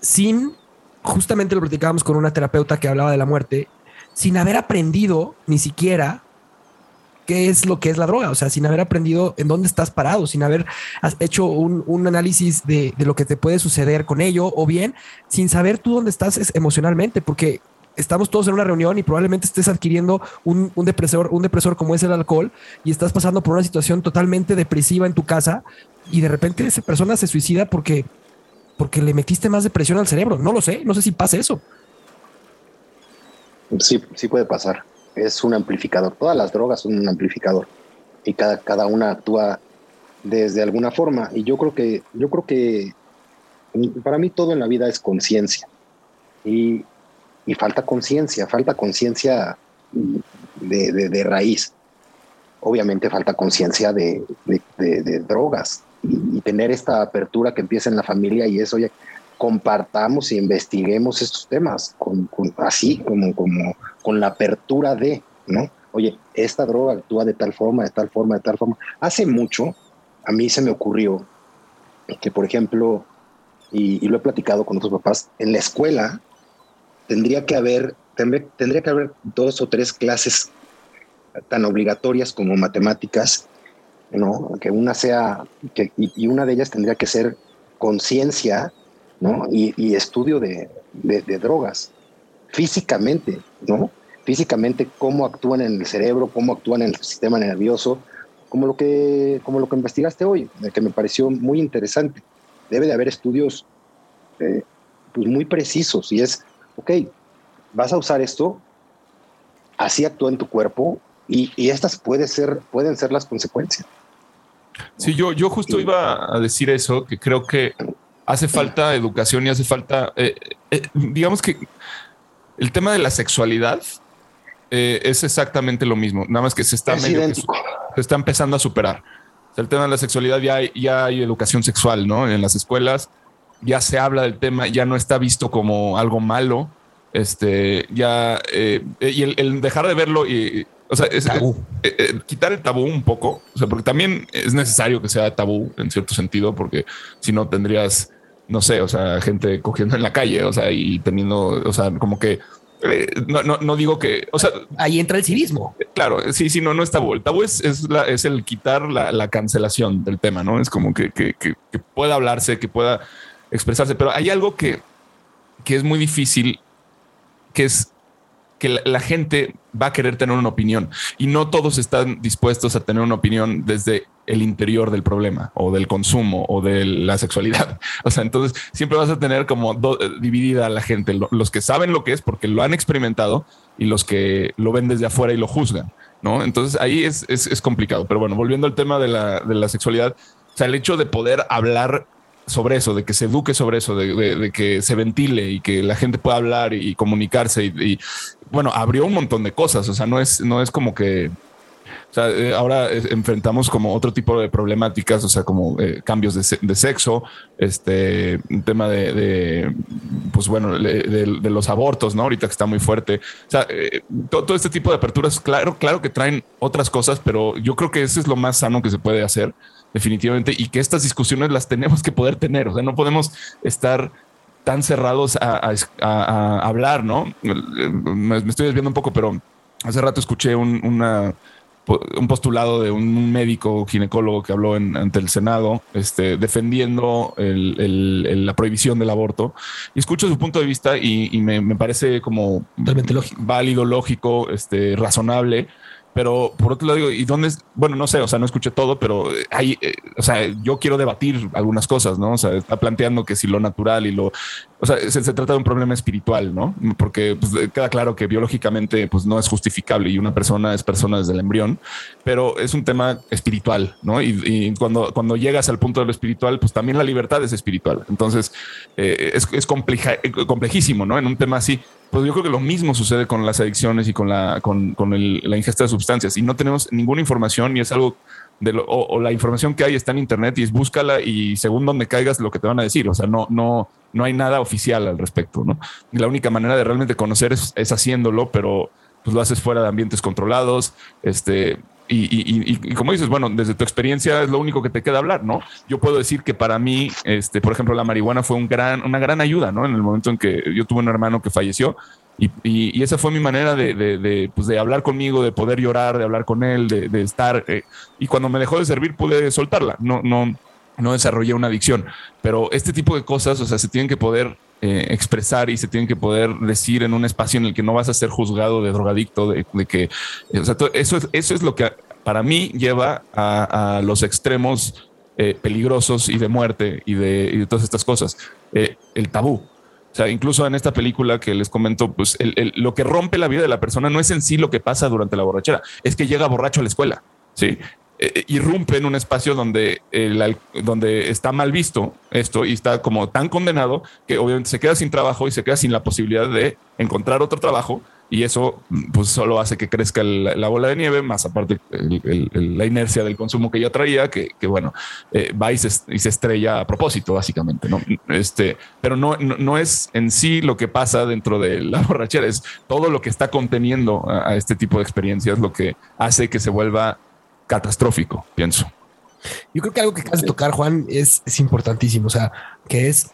sin, justamente lo platicábamos con una terapeuta que hablaba de la muerte, sin haber aprendido ni siquiera qué es lo que es la droga, o sea, sin haber aprendido en dónde estás parado, sin haber hecho un, análisis de, lo que te puede suceder con ello, o bien sin saber tú dónde estás emocionalmente, porque estamos todos en una reunión y probablemente estés adquiriendo un, depresor, un depresor como es el alcohol y estás pasando por una situación totalmente depresiva en tu casa y de repente esa persona se suicida porque, porque le metiste más depresión al cerebro. No lo sé, no sé si pasa eso. Sí, sí puede pasar es un amplificador. Todas las drogas son un amplificador y cada, cada una actúa desde alguna forma. Y yo creo que, yo creo que para mí todo en la vida es conciencia. Y, y, falta conciencia, falta conciencia de, de, raíz. Obviamente falta conciencia de, de, drogas y, tener esta apertura que empieza en la familia y eso, oye, compartamos e investiguemos estos temas con, así como, como con la apertura de, ¿no? Oye, esta droga actúa de tal forma, de tal forma, de tal forma. Hace mucho a mí se me ocurrió que, por ejemplo, y, y lo he platicado con otros papás, en la escuela tendría que haber, tendría, tendría que haber dos o tres clases tan obligatorias como matemáticas, ¿no? Que una sea, que, y, y una de ellas tendría que ser conciencia, ¿no? Y, y estudio de, de- de drogas, físicamente, ¿no? Físicamente, cómo actúan en el cerebro, cómo actúan en el sistema nervioso, como lo que, como lo que investigaste hoy, que me pareció muy interesante. Debe de haber estudios eh, pues muy precisos y es, ok, vas a usar esto, así actúa en tu cuerpo y, y estas puede ser, pueden ser las consecuencias. Sí, yo, yo justo iba a decir eso, que creo que hace falta educación y hace falta, eh, eh, digamos que el tema de la sexualidad eh, es exactamente lo mismo, nada más que se está, Es medio que idéntico. su- se está empezando a superar. O sea, el tema de la sexualidad ya hay, ya hay educación sexual, ¿no? En las escuelas ya se habla del tema, ya no está visto como algo malo. Este, ya, y el, el dejar de verlo y, o sea, es, Tabú. eh, eh, quitar el tabú un poco, o sea, porque también es necesario que sea tabú en cierto sentido, porque si no tendrías, no sé, o sea, gente cogiendo en la calle, o sea, y teniendo, o sea, como que eh, no, no, no digo que, o sea, Ahí entra el civismo. claro, sí, sí, no, no es tabú. El tabú es, es, la- es el quitar la, la cancelación del tema, ¿no? Es como que, que, que- que pueda hablarse, que pueda expresarse, pero hay algo que, que es muy difícil, que es que la, la gente va a querer tener una opinión y no todos están dispuestos a tener una opinión desde el interior del problema o del consumo o de la sexualidad. *laughs* O sea, entonces siempre vas a tener como eh, dividida a la gente, lo- los que saben lo que es porque lo han experimentado y los que lo ven desde afuera y lo juzgan, ¿no? Entonces ahí es, es, es complicado. Pero bueno, volviendo al tema de la, de la sexualidad, o sea, el hecho de poder hablar sobre eso, de que se eduque sobre eso, de, de- que se ventile y que la gente pueda hablar y, comunicarse y, bueno, abrió un montón de cosas, o sea, no es, no es como que, o sea, eh, ahora eh, enfrentamos como otro tipo de problemáticas, o sea, como eh, cambios de, de sexo, este, tema de, pues bueno, de, los abortos, ¿no? Ahorita que está muy fuerte. O sea, todo, todo este tipo de aperturas, claro, claro que traen otras cosas, pero yo creo que eso es lo más sano que se puede hacer, definitivamente, y que estas discusiones las tenemos que poder tener, o sea, no podemos estar tan cerrados a, a- a- a hablar, ¿no? Me, me estoy desviando un poco, pero hace rato escuché un, una, un postulado de un médico ginecólogo que habló en- ante el Senado, este, defendiendo el- el- el- la prohibición del aborto. Y escucho su punto de vista y, y me, me parece como Totalmente lógico. válido, lógico, este, razonable. Pero por otro lado, digo, ¿y dónde es? Bueno, no sé, o sea, no escuché todo, pero hay, eh, o sea, yo quiero debatir algunas cosas, ¿no? O sea, está planteando que si lo natural y lo, o sea, se, trata de un problema espiritual, ¿no? Porque pues, queda claro que biológicamente pues no es justificable y una persona es persona desde el embrión, pero es un tema espiritual, ¿no? Y, cuando, cuando llegas al punto de lo espiritual, pues también la libertad es espiritual. Entonces, eh, es, es eh, complejísimo, ¿no? En un tema así. Pues yo creo que lo mismo sucede con las adicciones y con la, con, con la ingesta de sustancias y no tenemos ninguna información y es algo de lo- o, la información que hay está en internet y es búscala y según donde caigas lo que te van a decir. O sea, no, no, no hay nada oficial al respecto, ¿no? Y la única manera de realmente conocer es, es haciéndolo, pero pues lo haces fuera de ambientes controlados, este, y, como dices, bueno, desde tu experiencia es lo único que te queda hablar, ¿no? Yo puedo decir que para mí, este, por ejemplo, la marihuana fue un gran, una gran ayuda, ¿no? En el momento en que yo tuve un hermano que falleció y, esa fue mi manera de, de- pues, de hablar conmigo, de poder llorar, de hablar con él, de, de estar. eh, y cuando me dejó de servir pude soltarla. No, no, no desarrollé una adicción. Pero este tipo de cosas, o sea, se tienen que poder eh, expresar y se tienen que poder decir en un espacio en el que no vas a ser juzgado de drogadicto, de, que, eh, eso es, eso es lo que para mí lleva a, los extremos eh, peligrosos y de muerte y de, todas estas cosas. El tabú. O sea, incluso en esta película que les comento, pues lo que rompe la vida de la persona no es en sí lo que pasa durante la borrachera, es que llega borracho a la escuela, ¿sí? Eh, irrumpe en un espacio donde, donde está mal visto esto y está como tan condenado que obviamente se queda sin trabajo y se queda sin la posibilidad de encontrar otro trabajo y eso pues solo hace que crezca la bola de nieve, más aparte la inercia del consumo que ya traía, que, bueno, eh, va y se, y se estrella a propósito, básicamente, ¿no? Este, pero no, no, es en sí lo que pasa dentro de la *laughs* borrachera, es todo lo que está conteniendo a este tipo de experiencias lo que hace que se vuelva catastrófico, pienso. Yo creo que algo que acabas de tocar, Juan, es, importantísimo. O sea, que es,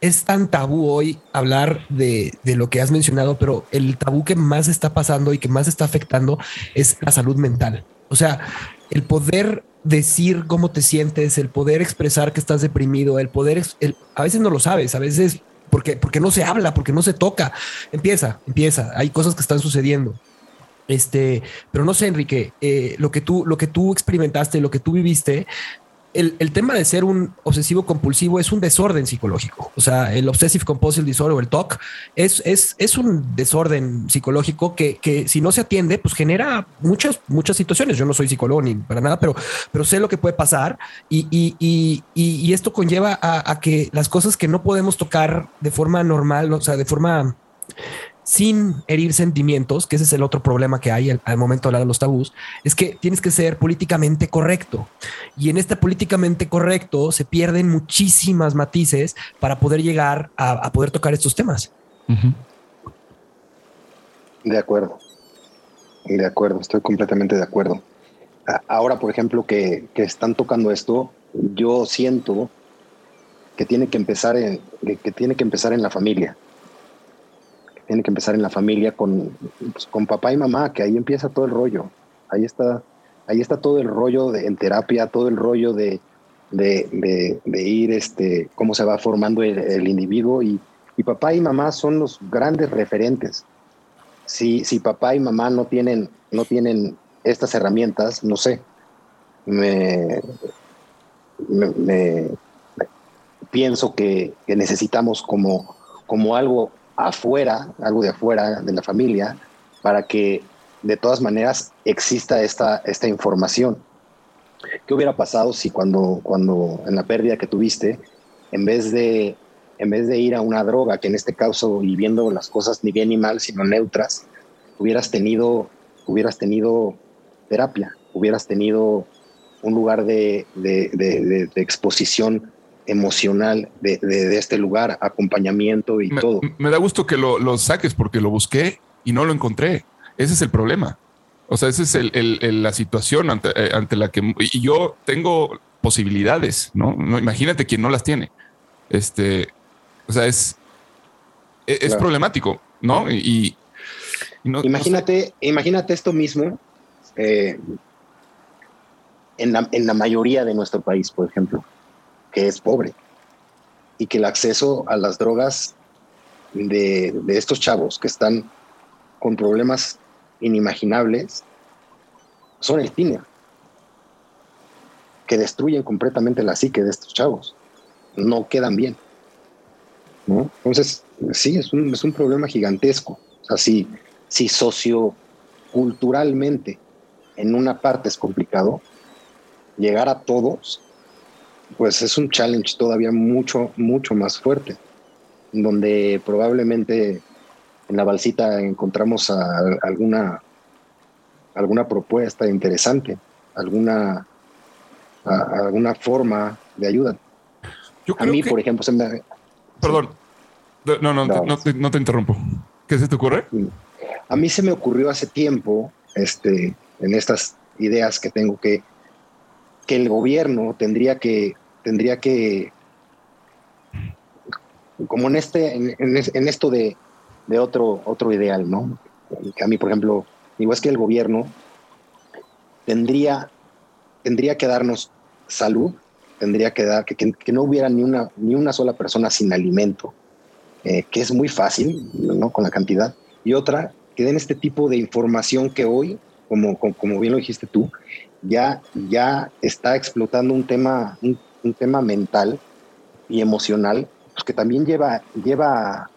es tan tabú hoy hablar de, de lo que has mencionado, pero el tabú que más está pasando y que más está afectando es la salud mental. O sea, el poder decir cómo te sientes, el poder expresar que estás deprimido, el poder, a veces no lo sabes, a veces porque, porque no se habla, porque no se toca. Empieza, empieza. Hay cosas que están sucediendo. Este, pero no sé, Enrique, eh, lo que tú, lo que tú experimentaste, lo que tú viviste, el, el tema de ser un obsesivo compulsivo es un desorden psicológico. O sea, el obsessive compulsive disorder o el TOC es, es, es un desorden psicológico que, que si no se atiende, pues genera muchas, muchas situaciones. Yo no soy psicólogo ni para nada, pero, pero sé lo que puede pasar y, y, y, esto conlleva a que las cosas que no podemos tocar de forma normal, o sea, de forma sin herir sentimientos, que ese es el otro problema que hay al, al momento de hablar de los tabús, es que tienes que ser políticamente correcto. Y en este políticamente correcto se pierden muchísimas matices para poder llegar a, a poder tocar estos temas. De acuerdo. De acuerdo, estoy completamente de acuerdo. Ahora, por ejemplo, que, que están tocando esto, yo siento que tiene que empezar en, que que tiene que empezar en la familia. Tiene que empezar en la familia con, pues, con papá y mamá, que ahí empieza todo el rollo. Ahí está, ahí está todo el rollo de, en terapia, todo el rollo de, de, ir, este, cómo se va formando el, individuo y, y papá y mamá son los grandes referentes si, si papá y mamá no tienen, no tienen estas herramientas, no sé, me, me- me- pienso que, que necesitamos como, como algo afuera, algo de afuera de la familia, para que de todas maneras exista esta, esta información. ¿Qué hubiera pasado si cuando, cuando en la pérdida que tuviste, en vez de en vez de ir a una droga, que en este caso, y viendo las cosas ni bien ni mal, sino neutras, hubieras tenido, hubieras tenido terapia, hubieras tenido un lugar de, de- de- exposición emocional de, de- de este lugar, acompañamiento y Me, todo. me da gusto que lo, lo saques porque lo busqué y no lo encontré. Ese es el problema. O sea, esa es el- el- el- la situación ante, eh, ante la que y yo tengo posibilidades, ¿no? no imagínate quien no las tiene. Este, o sea, es, es, es Claro. problemático, ¿no? Y, y no- no sé. Imagínate, imagínate esto mismo eh, en, la, en la mayoría de nuestro país, por ejemplo, que es pobre y que el acceso a las drogas de, de estos chavos que están con problemas inimaginables son el tiner, que destruyen completamente la psique de estos chavos. No quedan bien. ¿no? Entonces, sí, es un, es un problema gigantesco. Si, si socioculturalmente en una parte es complicado, llegar a todos, pues es un challenge todavía mucho, mucho más fuerte, donde probablemente en la balsita encontramos a- alguna, alguna propuesta interesante, alguna, a- alguna forma de ayuda. Yo A mí, que- por ejemplo, se me, Perdón. No, no, No. te- no te, no te interrumpo. ¿Qué se te ocurre? A mí se me ocurrió hace tiempo, este, en estas ideas que tengo, que, que el gobierno tendría que, tendría que, como en este, en, en es- en esto de, de otro, otro ideal, ¿no? A mí, por ejemplo, digo, es que el gobierno tendría, tendría que darnos salud, tendría que dar, que, que- que no hubiera ni una, ni una sola persona sin alimento, eh, que es muy fácil, ¿no? Con la cantidad. Y otra, que den este tipo de información que hoy, como, como, como bien lo dijiste tú, ya, ya está explotando un tema, un, un tema mental y emocional, pues que también lleva, lleva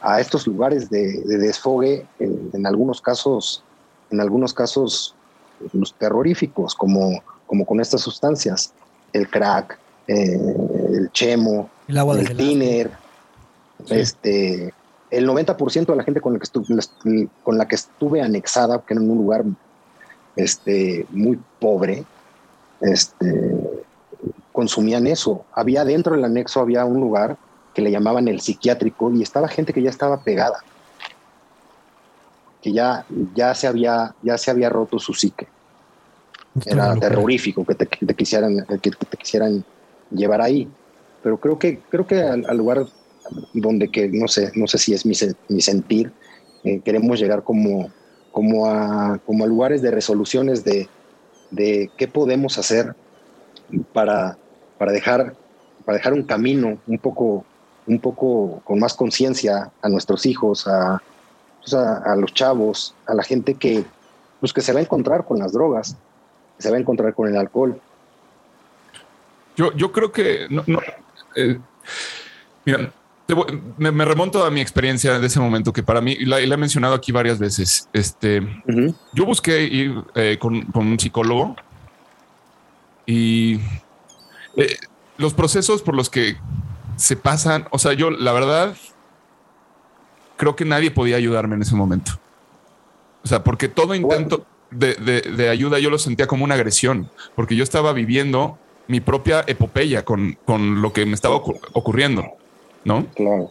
a, estos lugares de, de desfogue, en, en algunos casos, en algunos casos los terroríficos, como, como con estas sustancias, el crack, eh, el chemo, El agua el tiner, este, el 90% de la gente con la que estuve, con la que estuve anexada, que era en un lugar este, muy pobre, este, consumían eso. Había dentro del anexo, había un lugar que le llamaban el psiquiátrico y estaba gente que ya estaba pegada, que ya, ya, se, había, ya se había roto su psique. Era terrorífico que te, quisieran, que te quisieran llevar ahí. Pero creo que, creo que al, lugar donde que no sé, no sé si es mi, mi sentir, eh, queremos llegar como, como, a, como a lugares de resoluciones de, de qué podemos hacer para, para, dejar, para dejar un camino un poco, un poco con más conciencia a nuestros hijos, a, pues a, los chavos, a la gente que, pues que se va a encontrar con las drogas se va a encontrar con el alcohol. Yo, yo creo que no, eh, mira, me, remonto a mi experiencia de ese momento que para mí, y la, he mencionado aquí varias veces. Este, yo busqué ir eh, con, un psicólogo y eh, los procesos por los que se pasan, o sea, yo la verdad creo que nadie podía ayudarme en ese momento. O sea, porque todo intento, de, ayuda yo lo sentía como una agresión, porque yo estaba viviendo mi propia epopeya con, con lo que me estaba ocurriendo, ¿no? Claro.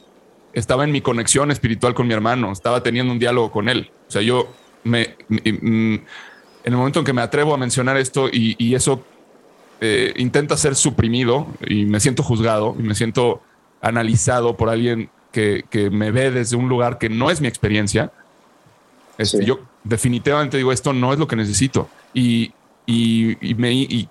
Estaba en mi conexión espiritual con mi hermano, estaba teniendo un diálogo con él. O sea, yo me, en el momento en que me atrevo a mencionar esto y, eso eh, intenta ser suprimido y me siento juzgado y me siento analizado por alguien que, que me ve desde un lugar que no es mi experiencia, este, yo definitivamente digo, esto no es lo que necesito. Y, y,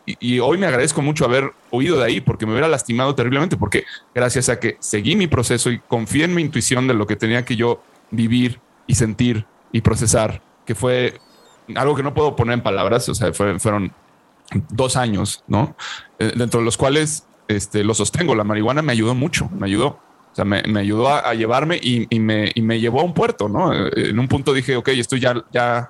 y, hoy me agradezco mucho haber oído de ahí porque me hubiera lastimado terriblemente porque gracias a que seguí mi proceso y confié en mi intuición de lo que tenía que yo vivir y sentir y procesar, que fue algo que no puedo poner en palabras, o sea, fueron dos años, ¿no? Eh, dentro de los cuales este, lo sostengo. La marihuana me ayudó mucho, me ayudó. O sea, me, ayudó a, llevarme y, me, y, me, llevó a un puerto, ¿no? En un punto dije, ok, esto ya, ya,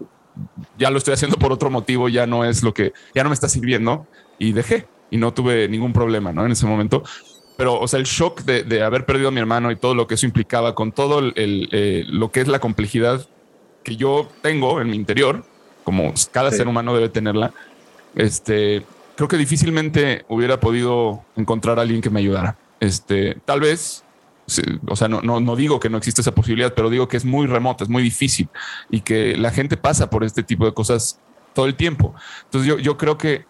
ya lo estoy haciendo por otro motivo, ya no es lo que, ya no me está sirviendo y dejé y no tuve ningún problema, ¿no? En ese momento. Pero, o sea, el shock de, haber perdido a mi hermano y todo lo que eso implicaba con todo el, eh, lo que es la complejidad que yo tengo en mi interior, como cada ser humano debe tenerla, este, creo que difícilmente hubiera podido encontrar a alguien que me ayudara. Este, tal vez o sea, no, no, digo que no existe esa posibilidad, pero digo que es muy remota, es muy difícil y que la gente pasa por este tipo de cosas todo el tiempo. Entonces yo, yo creo que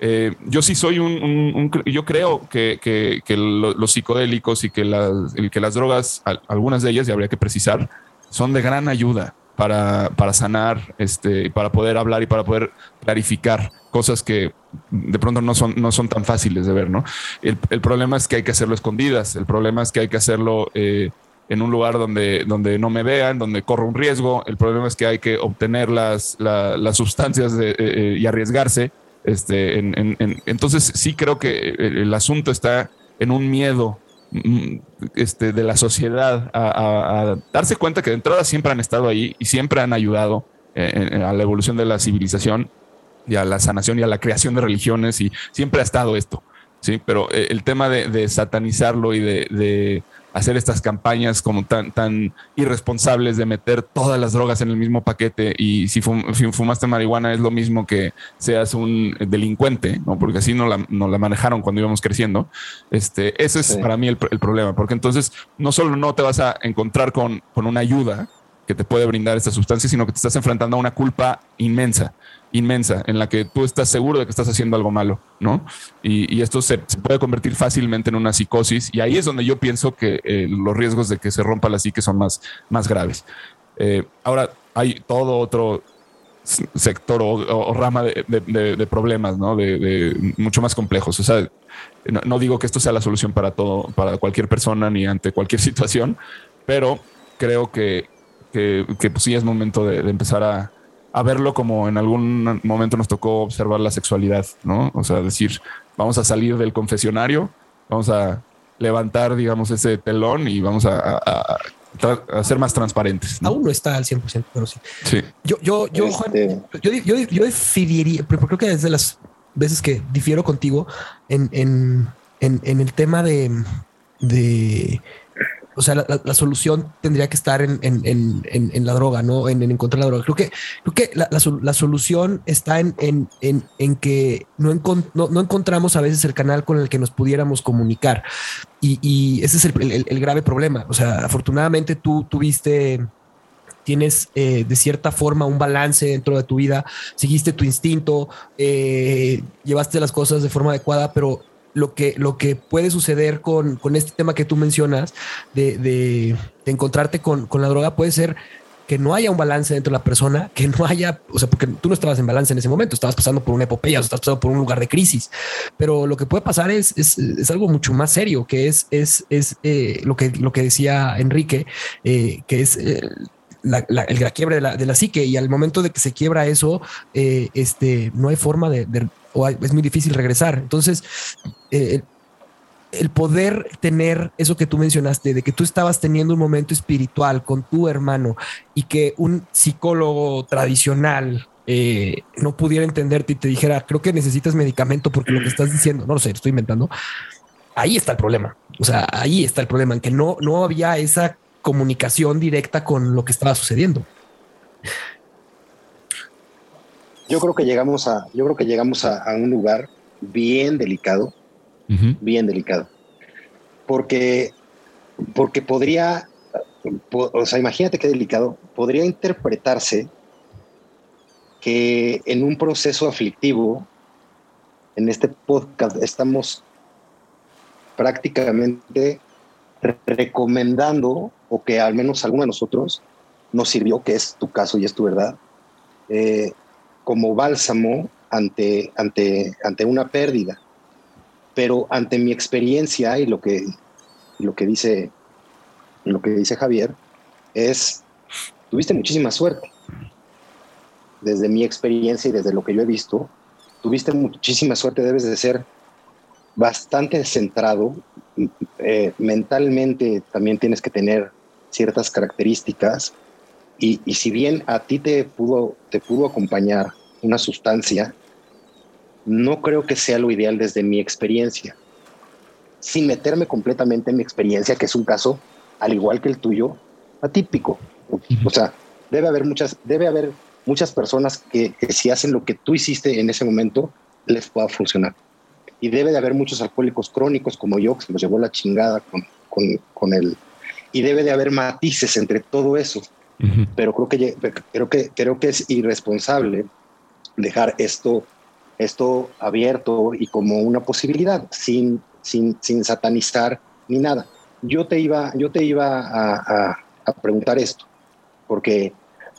eh, yo sí soy un, yo creo que, que, los psicodélicos y que las, que las drogas, algunas de ellas, y habría que precisar, son de gran ayuda para, para sanar, este, para poder hablar y para poder clarificar cosas que de pronto no son, no son tan fáciles de ver, ¿no? El, problema es que hay que hacerlo escondidas, el problema es que hay que hacerlo eh, en un lugar donde, donde no me vean, donde corro un riesgo, el problema es que hay que obtener las, las sustancias eh, eh, y arriesgarse. Este, entonces sí creo que el, asunto está en un miedo este, de la sociedad a, darse cuenta que de entrada siempre han estado ahí y siempre han ayudado a la evolución de la civilización y a la sanación y a la creación de religiones y siempre ha estado esto, ¿sí? Pero eh, el tema de, satanizarlo y de, hacer estas campañas como tan, tan irresponsables de meter todas las drogas en el mismo paquete y si, fumaste marihuana es lo mismo que seas un delincuente, ¿no? Porque así no la, la manejaron cuando íbamos creciendo. Este, ese es para mí el, el, problema, porque entonces no solo no te vas a encontrar con, con una ayuda que te puede brindar esta sustancia, sino que te estás enfrentando a una culpa inmensa inmensa en la que tú estás seguro de que estás haciendo algo malo, ¿no? Y, esto se, puede convertir fácilmente en una psicosis y ahí es donde yo pienso que eh, los riesgos de que se rompa la psique son más, más graves. Eh, ahora, hay todo otro sector o, rama de, problemas, ¿no? De, mucho más complejos. O sea, no, digo que esto sea la solución para todo, para cualquier persona ni ante cualquier *laughs* situación, pero creo que, que, que pues sí es momento de empezar a, a verlo como en algún momento nos tocó observar la sexualidad, ¿no? O sea, decir, vamos a salir del confesionario, vamos a levantar, digamos, ese telón y vamos a, ser más transparentes. Aún no está al 100%, pero sí. Sí. Yo, yo, yo, Juan, este yo, yo, yo decidiría, pero creo que desde las veces que difiero contigo en, en, en, en el tema de, de o sea, la, solución tendría que estar en, en, la droga, ¿no? En, encontrar la droga. Creo que, creo que la, solución está en, que no, no, encontramos a veces el canal con el que nos pudiéramos comunicar. Y, ese es el, grave problema. O sea, afortunadamente tú tuviste tienes eh, de cierta forma un balance dentro de tu vida, seguiste tu instinto, eh, llevaste las cosas de forma adecuada, pero lo que, lo que puede suceder con, este tema que tú mencionas de, encontrarte con, la droga puede ser que no haya un balance dentro de la persona, que no haya, o sea, porque tú no estabas en balance en ese momento, estabas pasando por una epopeya, o estabas pasando por un lugar de crisis, pero lo que puede pasar es, es, algo mucho más serio, que es, es, es eh, lo, que, lo que decía Enrique, eh, que es... Eh, la, la, el, quiebre de la, de la, psique y al momento de que se quiebra eso, este, no hay forma de, o es muy difícil regresar. Entonces, eh, el poder tener eso que tú mencionaste, de que tú estabas teniendo un momento espiritual con tu hermano y que un psicólogo tradicional eh, no pudiera entenderte y te dijera, creo que necesitas medicamento porque lo que estás diciendo, no lo sé, estoy inventando. Ahí está el problema. O sea, ahí está el problema en que no, no había esa comunicación directa con lo que estaba sucediendo. Yo creo que llegamos a, yo creo que llegamos a, un lugar bien delicado, bien delicado, porque, porque podría, o sea, imagínate qué delicado, podría interpretarse que en un proceso aflictivo, en este podcast, estamos prácticamente recomendando, o que al menos alguno de nosotros nos sirvió, que es tu caso y es tu verdad, eh, como bálsamo ante, ante, ante una pérdida. Pero ante mi experiencia y lo que, lo que, dice, lo que dice Javier es, tuviste muchísima suerte. Desde mi experiencia y desde lo que yo he visto, tuviste muchísima suerte, debes de ser bastante centrado. Eh, mentalmente también tienes que tener ciertas características y, si bien a ti te pudo, te pudo acompañar una sustancia, no creo que sea lo ideal desde mi experiencia. Sin meterme completamente en mi experiencia, que es un caso, al igual que el tuyo, atípico. O sea, debe haber muchas, debe haber muchas personas que, si hacen lo que tú hiciste en ese momento, les pueda funcionar. Y debe de haber muchos alcohólicos crónicos como yo, que se los llevó la chingada con, con, con él. Y debe de haber matices entre todo eso pero creo que, creo, que, creo que es irresponsable dejar esto, esto abierto y como una posibilidad, sin, sin, sin satanizar ni nada. Yo te iba, yo te iba a, a, preguntar esto, porque,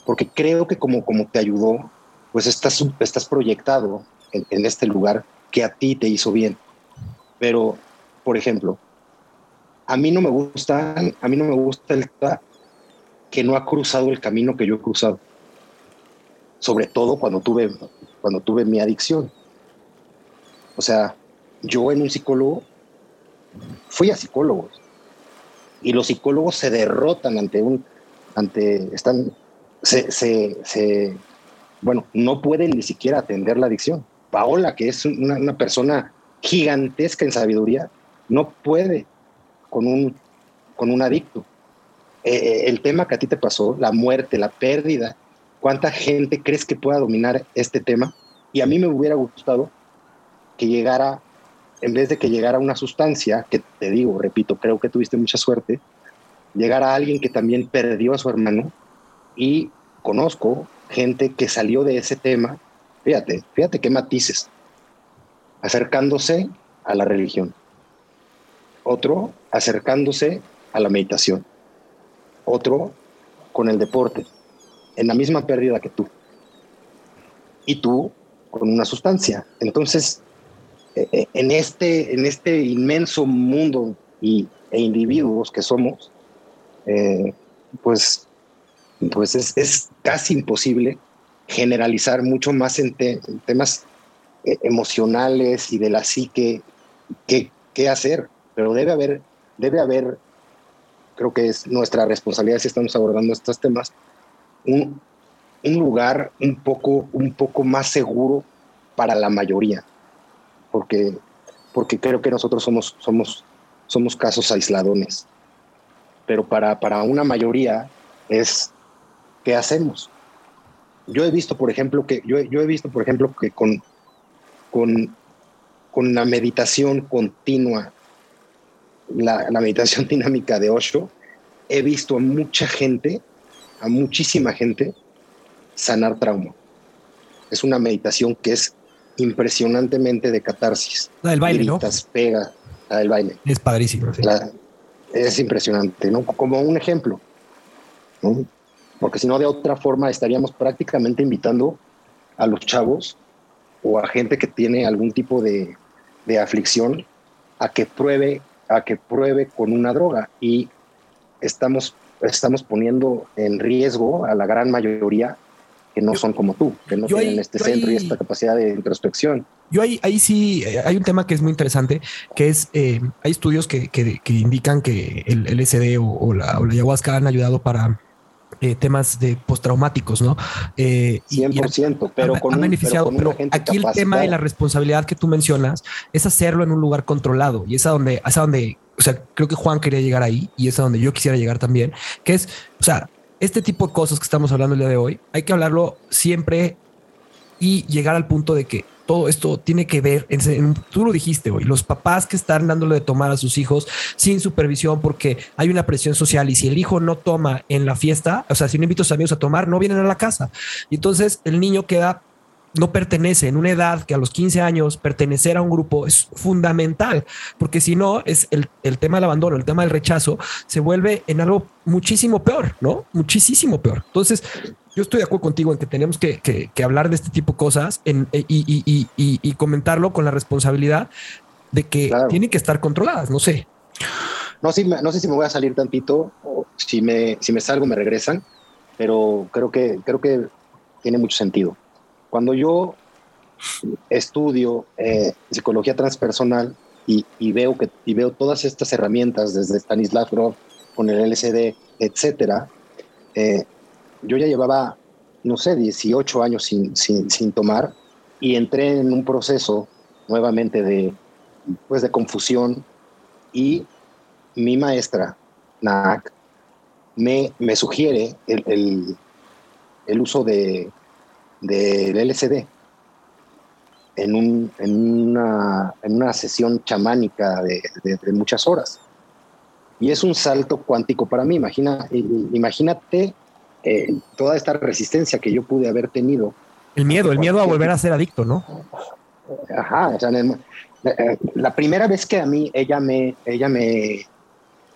porque creo que como, como te ayudó, pues estás, estás proyectado en, en este lugar que a ti te hizo bien. Pero, por ejemplo, a mí no me gusta, a mí no me gusta el que no ha cruzado el camino que yo he cruzado. Sobre todo cuando tuve, cuando tuve mi adicción. O sea, yo en un psicólogo fui a psicólogos y los psicólogos se derrotan ante un, ante, están, se, se, bueno, no pueden ni siquiera atender la adicción. Paola, que es una persona gigantesca en sabiduría, no puede con un, con un adicto. Eh, eh, el tema que a ti te pasó, la muerte, la pérdida, ¿cuánta gente crees que pueda dominar este tema? Y a mí me hubiera gustado que llegara, en vez de que llegara una sustancia, que te digo, repito, creo que tuviste mucha suerte, llegara alguien que también perdió a su hermano y conozco gente que salió de ese tema, fíjate, fíjate qué matices, acercándose a la religión, otro acercándose a la meditación, otro con el deporte, en la misma pérdida que tú. Y tú con una sustancia. Entonces, eh, eh, en, este, en este inmenso mundo y, e individuos que somos, eh, pues, pues es, casi imposible generalizar mucho más en, temas emocionales y de la psique qué hacer, pero debe haber, debe haber creo que es nuestra responsabilidad si estamos abordando estos temas, un, un lugar un poco, un poco más seguro para la mayoría, porque, porque creo que nosotros somos, somos, somos casos aisladones. pero para, para una mayoría es ¿qué hacemos? Yo he visto, por ejemplo, que yo, yo he visto, por ejemplo, que con, con, con la meditación continua, la, la meditación *laughs* dinámica de Osho, he visto a mucha gente, a muchísima gente, sanar trauma. Es una meditación que es impresionantemente de catarsis. La del baile, ¿no? Gritas, pega, la del baile. Es padrísimo. sí. La- es impresionante, ¿no? Como un ejemplo, ¿no? Porque si no, de otra forma estaríamos prácticamente invitando a los chavos o a gente que tiene algún tipo de, de aflicción a que pruebe, a que pruebe con una droga. Y estamos, estamos poniendo en riesgo a la gran mayoría que no son como tú, que no ahí- tienen este centro y esta capacidad de introspección. Yo ahí, ahí sí, eh, hay un tema que es muy interesante, que es, eh, hay estudios que, que- que indican que el LSD o, o la, o la ayahuasca han ayudado para eh, temas de postraumáticos, ¿no? Eh, y- y han- 100%, pero con, un- beneficiado, con pero, una gente aquí el tema capacitada. la responsabilidad que tú mencionas es hacerlo en un lugar controlado y es a donde, es a donde, o sea, creo que Juan quería llegar ahí y es a donde yo quisiera llegar también, que es, o sea, este tipo de cosas que estamos hablando el día de hoy, hay que hablarlo siempre y llegar al punto de que todo esto tiene que ver, en, tú lo dijiste hoy, los papás que están dándole de tomar a sus hijos sin supervisión porque hay una presión social y si el hijo no toma en la fiesta, o sea, si no invito a sus amigos a tomar, no vienen a la casa. Y entonces el niño queda no pertenece en una edad que a los 15 años pertenecer a un grupo es fundamental, porque si no es el, el tema del abandono, el tema del rechazo, se vuelve en algo muchísimo peor, ¿no? Muchísimo peor. Entonces, yo estoy de acuerdo contigo en que tenemos que, que- que hablar de este tipo de cosas en- y, y- y- y- y comentarlo con la responsabilidad de que Claro. tienen que estar controladas, no sé. No, me- no sé si me voy a salir tantito o si me, si me salgo me regresan, pero creo que, creo que tiene mucho sentido. Cuando yo estudio eh, psicología transpersonal y, veo que, y veo todas estas herramientas desde Stanislav Grof con el LSD, etcétera, eh, yo ya llevaba, no sé, 18 años sin, sin, sin tomar y entré en un proceso nuevamente de, pues, de confusión y mi maestra, Naak, me, me sugiere el- el uso de, del LSD en, un, en, una, en una sesión chamánica de, de- de muchas horas. Y es un salto cuántico para mí. Imagina, imagínate eh, toda esta resistencia que yo pude haber tenido El miedo, el miedo a volver a ser adicto, ¿no? Ajá, o sea, en el- eh, la primera vez que a mí ella me, ella me,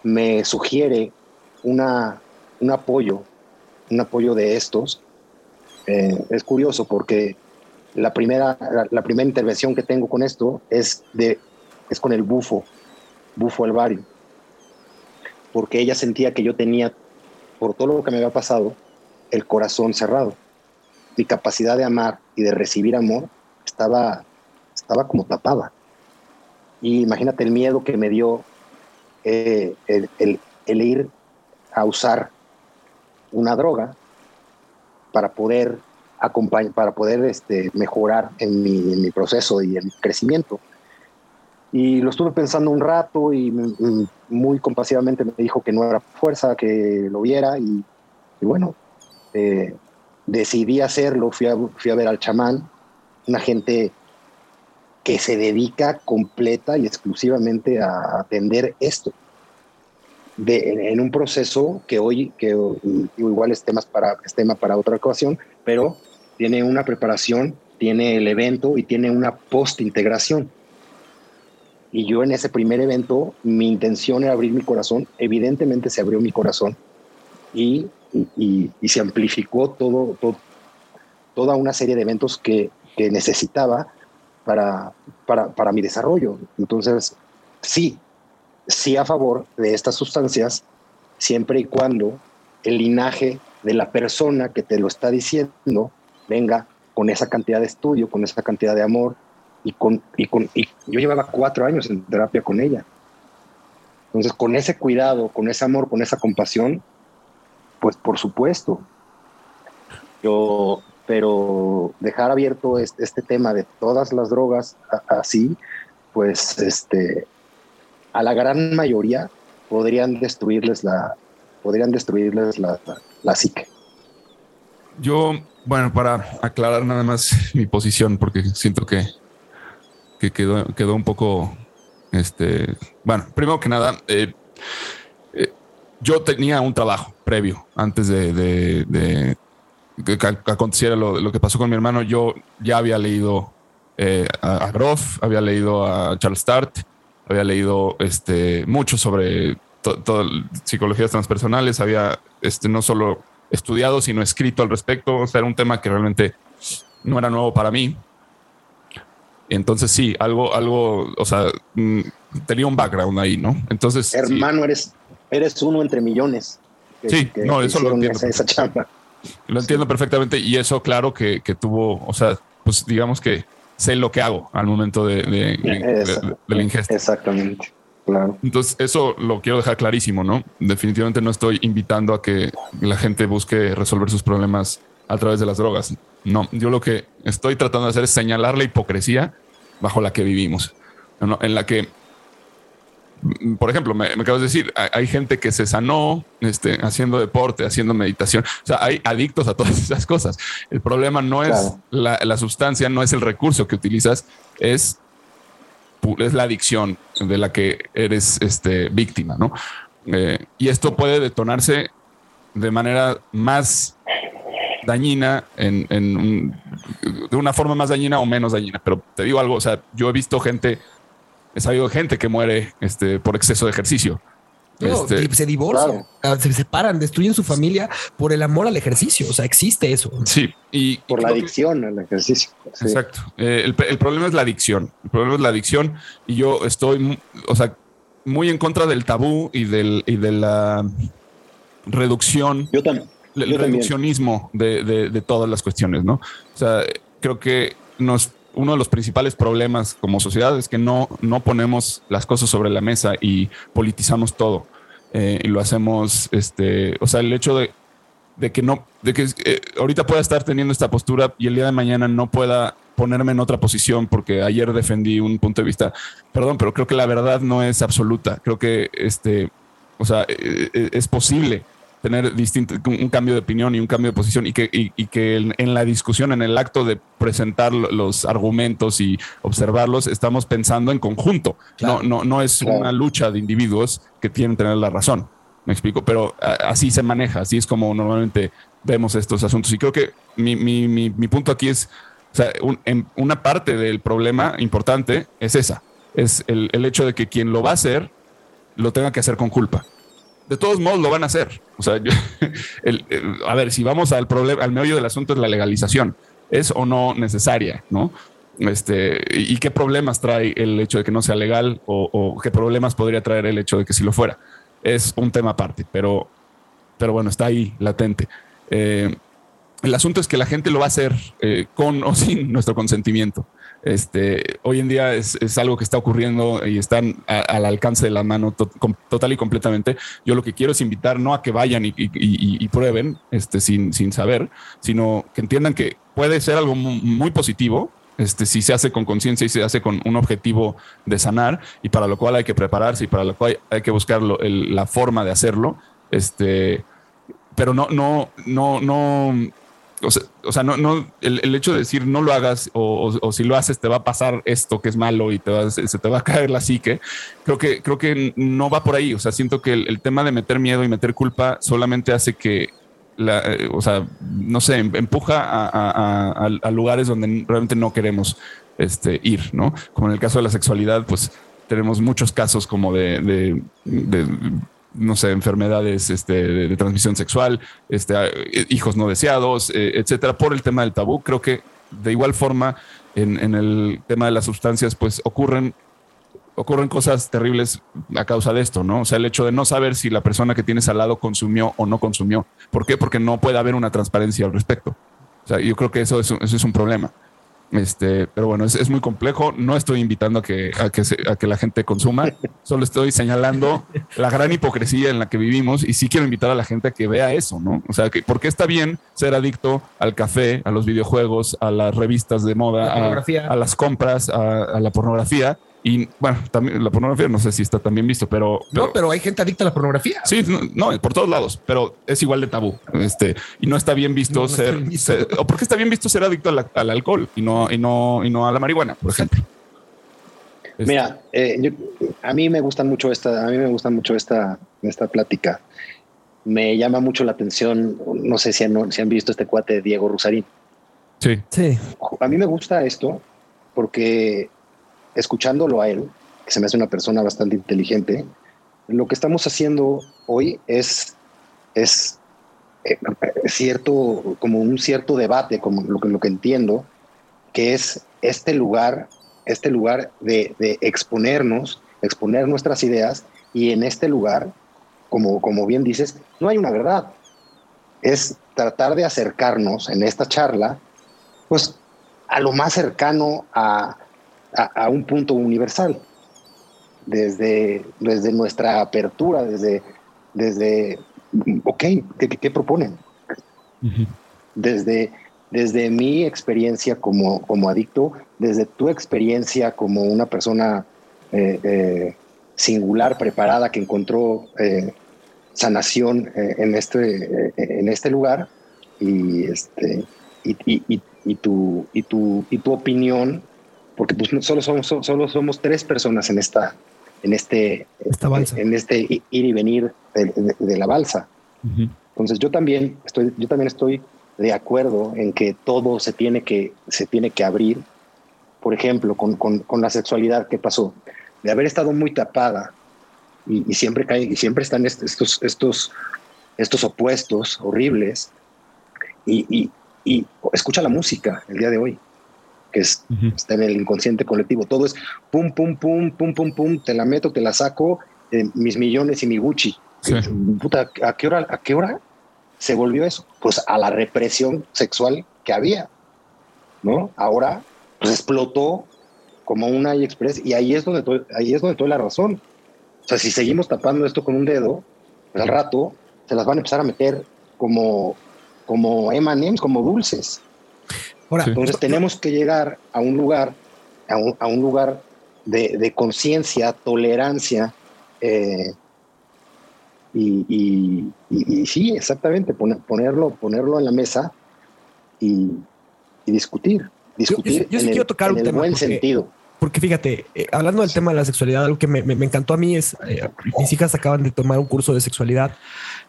me sugiere una, un apoyo, un apoyo de estos, eh, es curioso porque la primera, la, primera intervención que tengo con esto es, de, es con el bufo, bufo alvario, porque ella sentía que yo tenía, por todo lo que me había pasado, el corazón cerrado. Mi capacidad de amar y de recibir amor estaba, estaba como tapada. Y imagínate el miedo que me dio eh, el ir a usar una droga para poder para poder este, mejorar en mi, proceso y en mi crecimiento. Y lo estuve pensando un rato y muy compasivamente me dijo que no era fuerza, que lo viera y, y bueno, eh, decidí hacerlo, fui a, fui a ver al chamán, una gente que se dedica completa y exclusivamente a atender esto. De, en, un proceso que hoy, que igual es, temas para, es tema para otra ocasión, pero tiene una preparación, tiene el evento y tiene una post-integración. Y yo en ese primer evento, mi intención era abrir mi corazón, evidentemente se abrió mi corazón y- y- y se amplificó todo, todo- toda una serie de eventos que, que necesitaba para, para, para mi desarrollo. Entonces, sí, sí a favor de estas sustancias, siempre y cuando el linaje de la persona que te lo está diciendo venga con esa cantidad de estudio, con esa cantidad de amor y con, y con y yo llevaba cuatro años en terapia con ella. Entonces, con ese cuidado, con ese amor, con esa compasión, pues por supuesto. Yo, pero dejar abierto este, este tema de todas las drogas así, pues este, a la gran mayoría podrían destruirles la, podrían destruirles la, la, psique. Yo, bueno, para aclarar nada más mi posición, porque siento que, que quedó, quedó un poco, este, bueno, primero que nada, eh, eh, yo tenía un trabajo previo antes de, que aconteciera lo, lo que pasó con mi hermano. Yo ya había leído eh, a, a Groff, había leído a Charles Start, había leído este, mucho sobre to- psicologías transpersonales, había este, no solo estudiado, sino escrito al respecto. O sea, era un tema que realmente no era nuevo para mí. Entonces sí, algo, algo, o sea, mm, tenía un background ahí, ¿no? Entonces, sí, Hermano, eres, eres uno entre millones. que- Sí, que no, eso lo entiendo esa, esa chamba. lo entiendo perfectamente y eso claro que, que tuvo, o sea, pues digamos que sé lo que hago al momento de, de- de- la ingesta. Exactamente. Claro. Entonces, eso lo quiero dejar clarísimo, ¿no? Definitivamente no estoy invitando a que la gente busque resolver sus problemas a través de las drogas. No, yo lo que estoy tratando de hacer es señalar la hipocresía bajo la que vivimos, ¿no? en la que, por ejemplo, me, me acabas de decir, hay, hay gente que se sanó este, haciendo deporte, haciendo meditación, o sea, hay adictos a todas *laughs* esas cosas. El problema no es la, la sustancia, no es el recurso que utilizas, es es la adicción de la que eres este, víctima, ¿no? Eh, y esto puede detonarse de manera más dañina, en, en un- de una forma más dañina o menos dañina. Pero te digo algo, o sea, yo he visto gente, he sabido gente que muere este, por exceso de ejercicio. No, Este, y se divorcian, ah, se separan, destruyen su familia por el amor al ejercicio. O sea, existe eso. sí, y, y Por la creo que- adicción al ejercicio. Sí. Exacto. Eh, el, el problema es la adicción. El problema es la adicción y yo estoy, o sea, muy en contra del tabú y, del, y de la reducción, Yo también. el yo también. reduccionismo de, de- de todas las cuestiones, ¿no? O sea, creo que nos, uno de los principales problemas como sociedad es que no, no ponemos las cosas sobre la mesa y politizamos todo. Eh, y lo hacemos, este, o sea, el hecho de, de que no, de que eh, ahorita pueda estar teniendo esta postura y el día de mañana no pueda ponerme en otra posición porque ayer defendí un punto de vista, perdón, pero creo que la verdad no es absoluta. Creo que este, o sea, eh, es posible tener distinto, un cambio de opinión y un cambio de posición y que, y, y que en, en la discusión, en el acto de presentar lo- los argumentos y observarlos, estamos pensando en conjunto. Claro. No, no, no es Claro. una lucha de individuos que tienen que tener la razón. Me explico, pero así se maneja, así es como normalmente vemos estos asuntos. Y creo que mi, mi, mi, mi punto aquí es, o sea, un- en una parte del problema importante es esa, es el, el hecho de que quien lo va a hacer lo tenga que hacer con culpa. De todos modos lo van a hacer. O sea, yo- *laughs* a ver, si vamos al problema, al meollo del asunto es la legalización. ¿Es o no necesaria? ¿No? Este, y, qué problemas trae el hecho de que no sea legal o, o qué problemas podría traer el hecho de que si lo fuera. Es un tema aparte, pero, pero bueno, está ahí latente. Eh, el asunto es que la gente lo va a hacer eh, con o *laughs* sin nuestro consentimiento. Este, hoy en día es, algo que está ocurriendo y están al alcance de la mano total y completamente. Yo lo que quiero es invitar no a que vayan y, prueben este, sin, sin saber, sino que entiendan que puede ser algo mu- muy positivo este, si se hace con conciencia y se hace con un objetivo de sanar y para lo cual hay que prepararse y para lo cual hay que buscar la forma de hacerlo. Este, pero no, no, no, no, o sea, o sea, no, no, el, el hecho de decir no lo hagas o, o- o si lo haces te va a pasar esto que es malo y te va, se se te va a caer la psique, creo que, creo que no va por ahí. O sea, siento que el, el tema de meter miedo y meter culpa solamente hace que, la, eh, o sea, no sé, em- empuja a, a- a- a- a lugares donde realmente no queremos este, ir, ¿no? Como en el caso de la sexualidad, pues tenemos muchos casos como de, de- de, no sé, enfermedades este, de, transmisión sexual, este, eh, hijos no deseados, eh, etcétera, por el tema del tabú. Creo que de igual forma en, en el tema de las sustancias, pues ocurren ocurren cosas terribles a causa de esto, ¿no? O sea, el hecho de no saber si la persona que tienes al lado consumió o no consumió. ¿Por qué? Porque no puede haber una transparencia al respecto. O sea, yo creo que eso es, eso es un problema. Este, pero bueno, es, es muy complejo. No estoy invitando a que, a, que se- a que la gente consuma, *laughs* solo estoy señalando la gran hipocresía en la que vivimos y sí quiero invitar a la gente a que vea eso, ¿no? O sea, que ¿por qué está bien ser adicto al café, a los videojuegos, a las revistas de moda, La a, las compras, a, a la pornografía? Y bueno, también la pornografía no sé si está también visto, pero, No, pero hay gente adicta a la pornografía. Sí, no, no, por todos lados, pero es igual de tabú. Este, y no está bien visto No, no está ser, bien visto. ser- o porque está bien visto ser adicto al, al alcohol y no, y no, y no a la marihuana, por ejemplo. Este, Mira, eh, yo- a mí me gustan mucho esta, a mí me gusta mucho esta, esta plática. Me llama mucho la atención, no sé si han, si han visto este cuate de Diego Rusarín. Sí, Sí. A mí me gusta esto porque escuchándolo a él, que se me hace una persona bastante inteligente, lo que estamos haciendo hoy es, es eh, cierto, como un cierto debate, como lo que, lo que entiendo, que es este lugar, este lugar de, de exponernos, exponer nuestras ideas, y en este lugar, como, como bien dices, no hay una verdad. Es tratar de acercarnos en esta charla, pues a lo más cercano a, a- a un punto universal. Desde, desde nuestra apertura, desde, desde ok, ¿qué, proponen? Desde, desde mi experiencia como, como adicto, desde tu experiencia como una persona eh, eh, singular, preparada, que encontró eh, sanación eh, en, este, eh, en este lugar, y, este, y- y- y tu, y, tu, y tu opinión, porque pues solo, somos, solo somos tres personas en esta en este Esta balsa. en este ir y venir de, de- de la balsa. Entonces yo también estoy, yo también estoy de acuerdo en que todo se tiene que, se tiene que abrir. Por ejemplo, con, con- con la sexualidad, ¿qué pasó? De haber estado muy tapada y, y siempre cae, y siempre están est- estos, estos, estos opuestos horribles. Y, y- y escucha la música el día de hoy, que es, está en el inconsciente colectivo. Todo es pum, pum, pum, pum, pum, pum, te la meto, te la saco, eh, mis millones y mi Gucci. Sí. Puta, ¿a qué hora, a qué hora se volvió eso? Pues a la represión sexual que había, ¿no? Ahora, pues explotó como una AliExpress y ahí es donde to- ahí es donde toda la razón. O sea, si seguimos tapando esto con un dedo, pues al rato se las van a empezar a meter como como M&M's, como dulces. Ahora, Sí. Entonces tenemos que llegar a un lugar, a un, a un lugar de, de conciencia, tolerancia, eh, y, y- y- y sí, exactamente, poner- ponerlo, ponerlo en la mesa y, y discutir, discutir yo sí en, el, quiero tocar en un el tema, buen porque- sentido. Porque fíjate, eh, hablando del tema de la sexualidad, algo que me, me- me encantó a mí es, eh, mis hijas acaban de tomar un curso de sexualidad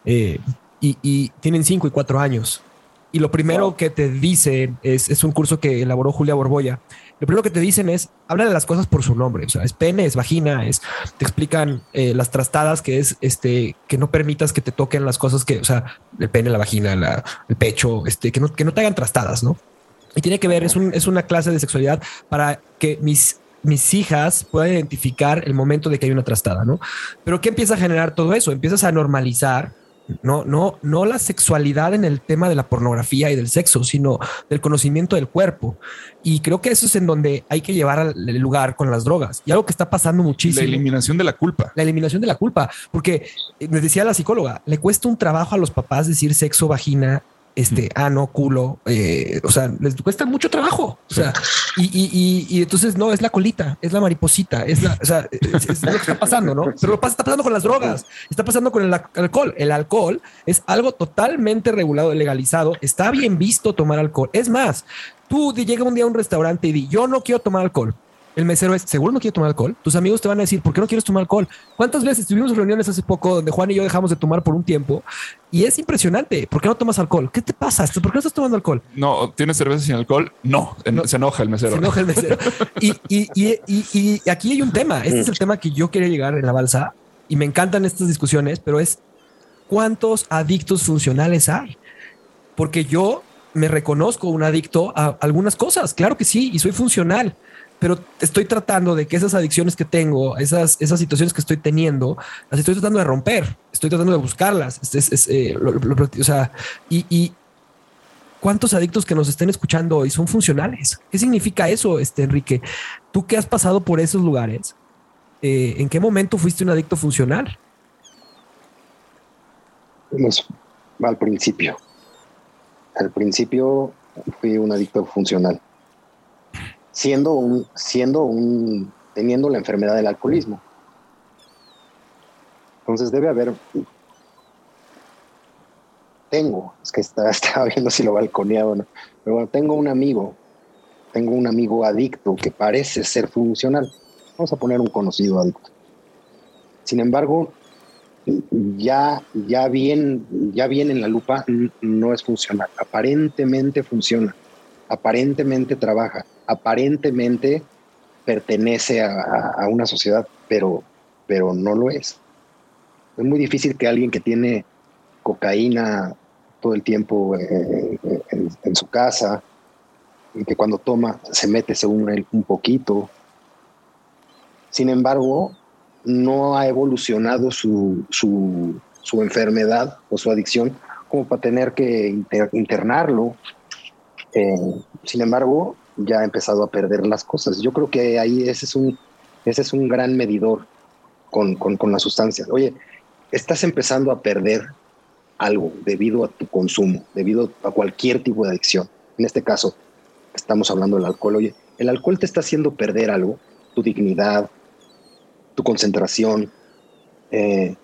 eh, y, y tienen cinco y cuatro años. Y lo primero Wow. que te dicen es, es un curso que elaboró Julia Borboya. Lo primero que te dicen es, habla de las cosas por su nombre. O sea, es pene, es vagina, es, te explican eh, las trastadas, que es este, que no permitas que te toquen las cosas que, o sea, el pene, la vagina, la- el pecho, este, que no, que no te hagan trastadas, ¿no? Y tiene que ver, es, un- es una clase de sexualidad para que mis, mis hijas puedan identificar el momento de que hay una trastada, ¿no? Pero ¿qué empieza a generar todo eso? Empiezas a normalizar, no, no, no la sexualidad en el tema de la pornografía y del sexo, sino del conocimiento del cuerpo. Y creo que eso es en donde hay que llevar al el lugar con las drogas. Y algo que está pasando La muchísimo eliminación de la culpa. la eliminación de la culpa, porque eh, me decía la psicóloga, le cuesta un trabajo a los papás decir sexo, vagina, este, ano, culo, eh, o sea, les cuesta mucho trabajo, o sea, y, y, y, entonces no, es la colita, es la mariposita, es la, o sea, es, es lo que está pasando, ¿no? Pero lo pasa, está pasando con las drogas, está pasando con el alcohol, el alcohol es algo totalmente regulado, legalizado, está bien visto tomar alcohol, es más, tú llega un día a un restaurante y di, yo no quiero tomar alcohol, el mesero es, ¿seguro no quiere tomar alcohol? Tus amigos te van a decir, ¿por qué no quieres tomar alcohol? ¿Cuántas veces tuvimos reuniones hace poco donde Juan y yo dejamos de tomar por un tiempo? Y es impresionante. ¿Por qué no tomas alcohol? ¿Qué te pasa? ¿Por qué no estás tomando alcohol? No, ¿tienes cerveza sin alcohol? No, en- se enoja el mesero. Se enoja el mesero. Y, y, y- y aquí hay un tema. Este es el tema que yo quería llegar en la balsa y me encantan estas discusiones, pero es cuántos adictos funcionales hay. Porque yo me reconozco un adicto a algunas cosas. Claro que sí, y soy funcional, pero estoy tratando de que esas adicciones que tengo, esas, esas situaciones que estoy teniendo, las estoy tratando de romper. Estoy tratando de buscarlas. Eh, o sea, y, y cuántos adictos que nos estén escuchando hoy son funcionales. ¿Qué significa eso, este Enrique? Tú que has pasado por esos lugares, eh, ¿en qué momento fuiste un adicto funcional? Pues, al principio. Al principio fui un adicto funcional. Siendo un, siendo un, teniendo la enfermedad del alcoholismo. Entonces debe haber, tengo, es que *laughs* estaba viendo si lo balconeaba o no, pero bueno, tengo un amigo, tengo un amigo adicto que parece ser funcional. Vamos a poner un conocido adicto. Sin embargo, ya, ya, bien, ya bien en la lupa no es funcional. Aparentemente funciona, aparentemente trabaja, aparentemente pertenece a, una sociedad, pero, pero no lo es. Es muy difícil que alguien que tiene cocaína todo el tiempo eh, eh, en, su casa y que cuando toma se mete según él un poquito. Sin embargo, no ha evolucionado su, su, enfermedad o su adicción como para tener que internarlo. Eh, sin embargo, ya ha empezado a perder las cosas. Yo creo que ahí ese es un, ese es un gran medidor con, con, con la sustancia. Oye, estás empezando a perder algo debido a tu consumo, debido a cualquier tipo de adicción. En este caso, estamos hablando del alcohol. Oye, el alcohol te está haciendo perder algo, tu dignidad, tu concentración. Eh,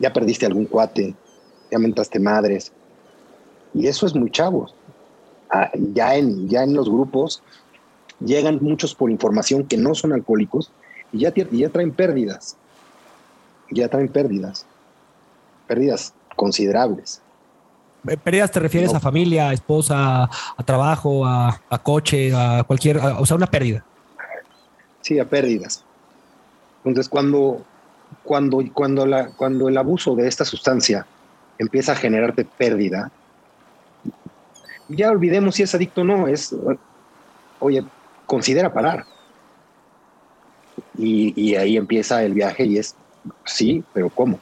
ya perdiste algún cuate, ya mentaste madres. Y eso es muy chavos. Ah, ya, en, ya en los grupos llegan muchos por información que no son alcohólicos y ya, ya traen pérdidas. Ya traen pérdidas. Pérdidas considerables. Pérdidas te refieres a familia, a esposa, a trabajo, a, coche, a cualquier, o sea, una pérdida. Sí, a pérdidas. Entonces, cuando, cuando, cuando, la, cuando el abuso de esta sustancia empieza a generarte pérdida, ya olvidemos si es adicto o no, es, oye, considera parar. Y, ahí empieza el viaje y es, sí, pero ¿cómo?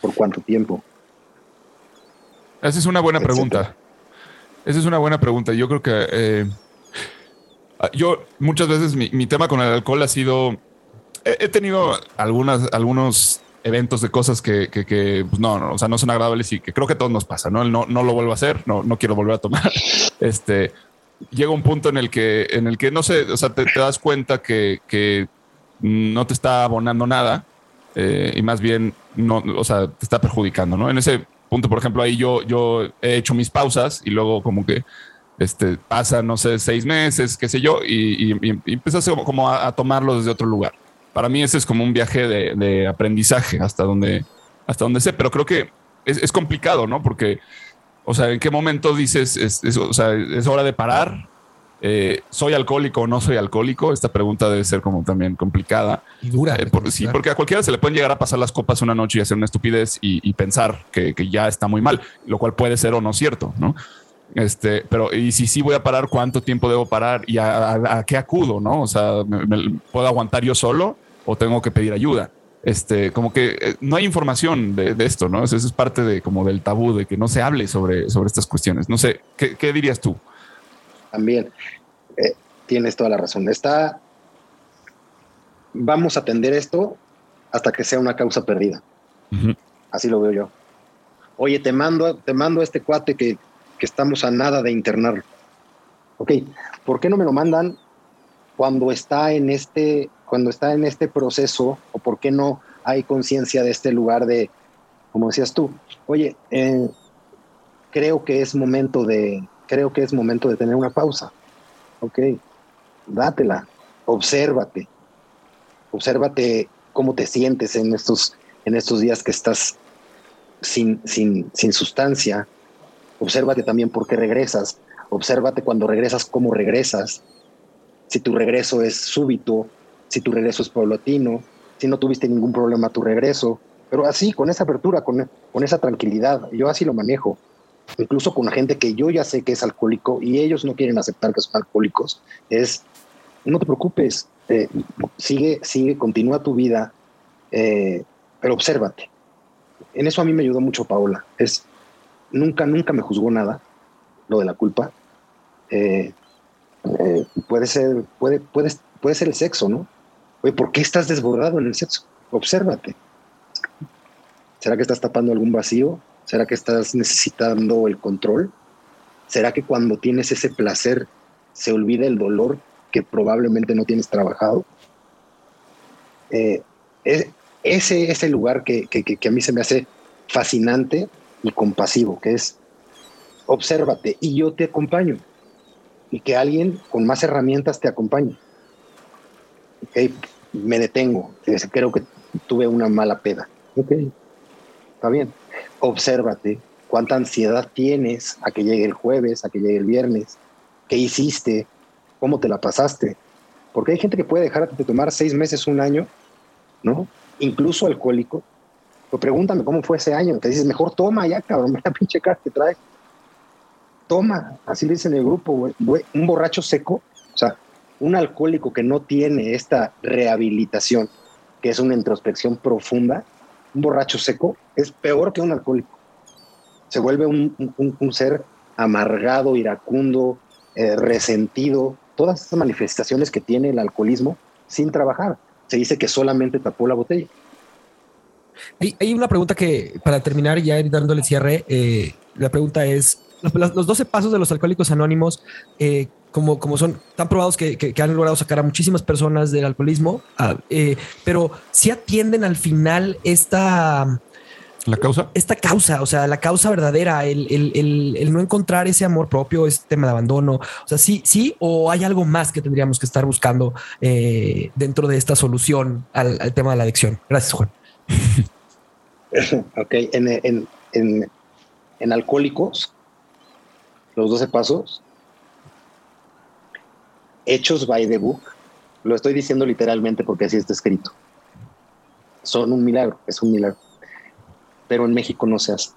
¿Por cuánto tiempo? Esa es una buena pregunta. Esa es una buena pregunta. Yo creo que eh, yo muchas veces mi, mi, tema con el alcohol ha sido, he, tenido algunas, algunos eventos de cosas que, que, pues no, no, o sea, no son agradables y que creo que a todos nos pasa, ¿no? No, no lo vuelvo a hacer, no, no quiero volver a tomar. *laughs* Este, llega un punto en el que, en el que no sé, o sea, te, das cuenta que, que, no te está abonando nada eh, y más bien, no, o sea, te está perjudicando, ¿no? En ese punto, por ejemplo, ahí yo, yo he hecho mis pausas y luego como que este, pasa, no sé, seis meses, qué sé yo, y, y, y empiezas como a, a tomarlo desde otro lugar para mí ese es como un viaje de, aprendizaje hasta donde, hasta donde sé, pero creo que es, complicado, ¿no? Porque, o sea, ¿en qué momento dices, es, o sea, es hora de parar? Eh, ¿Soy alcohólico o no soy alcohólico? Esta pregunta debe ser como también complicada. Y dura. Eh, sí, porque a cualquiera se le pueden llegar a pasar las copas una noche y hacer una estupidez y, pensar que, ya está muy mal, lo cual puede ser o no cierto, ¿no? Este, pero y si sí voy a parar, ¿cuánto tiempo debo parar y a, qué acudo, no? O sea, ¿puedo aguantar yo solo? O tengo que pedir ayuda. Este, como que eh, no hay información de, esto, ¿no? Eso, es parte de como del tabú de que no se hable sobre, sobre estas cuestiones. No sé, ¿qué, dirías tú? También eh, tienes toda la razón. Está, vamos a atender esto hasta que sea una causa perdida. Así lo veo yo. Oye, te mando, te mando a este cuate que, que estamos a nada de internar. Ok, ¿por qué no me lo mandan cuando está en este cuando está en este proceso o por qué no hay conciencia de este lugar de, como decías tú, oye, eh, creo que es momento de, creo que es momento de tener una pausa. Ok, dátela, obsérvate, obsérvate cómo te sientes en estos, en estos días que estás sin, sin, sin sustancia. Obsérvate también por qué regresas. Obsérvate cuando regresas, cómo regresas. Si tu regreso es súbito, si tu regreso es paulatino, si no tuviste ningún problema tu regreso, pero así, con esa apertura, con, con esa tranquilidad, yo así lo manejo. Incluso con gente que yo ya sé que es alcohólico y ellos no quieren aceptar que son alcohólicos, es, no te preocupes, eh, sigue, sigue, continúa tu vida, eh, pero obsérvate. En eso a mí me ayudó mucho Paola. Es, nunca, nunca me juzgó nada, lo de la culpa. Eh, puede ser, puede, puede, puede ser el sexo, ¿no? Oye, ¿por qué estás desbordado en el sexo? Obsérvate. ¿Será que estás tapando algún vacío? ¿Será que estás necesitando el control? ¿Será que cuando tienes ese placer se olvida el dolor que probablemente no tienes trabajado? eh, es, ese es el lugar que a mí se me hace fascinante y compasivo, que es obsérvate y yo te acompaño. Y que alguien con más herramientas te acompañe. Okay, me detengo. Creo que tuve una mala peda. Ok, está bien. Obsérvate cuánta ansiedad tienes a que llegue el jueves, a que llegue el viernes. ¿Qué hiciste? ¿Cómo te la pasaste? Porque hay gente que puede dejar de tomar seis meses, un año, ¿no? Incluso alcohólico. Pero pregúntame cómo fue ese año. Te dices, mejor toma ya, cabrón, *laughs* mira pinche cara que trae. Toma, así le dicen el grupo, güey. Un borracho seco, o sea, un alcohólico que no tiene esta rehabilitación, que es una introspección profunda, un borracho seco es peor que un alcohólico. Se vuelve un, un, ser amargado, iracundo, eh, resentido, todas estas manifestaciones que tiene el alcoholismo sin trabajar. Se dice que solamente tapó la botella. Hay, hay una pregunta que, para terminar, ya dándole cierre, eh, la pregunta es, los, los 12 pasos de los alcohólicos anónimos, eh, como, como son tan probados que, que, que, han logrado sacar a muchísimas personas del alcoholismo, uh, eh, pero si atienden al final esta... ¿La causa? Esta causa, o sea, la causa verdadera, el, el, el, el, no encontrar ese amor propio, ese tema de abandono. O sea, sí, sí, o hay algo más que tendríamos que estar buscando eh, dentro de esta solución al, al, tema de la adicción. Gracias, Juan. *laughs* ok, en, en, en, en Alcohólicos, los 12 pasos, hechos by the book, lo estoy diciendo literalmente porque así está escrito. Son un milagro, es un milagro. Pero en México no se hace.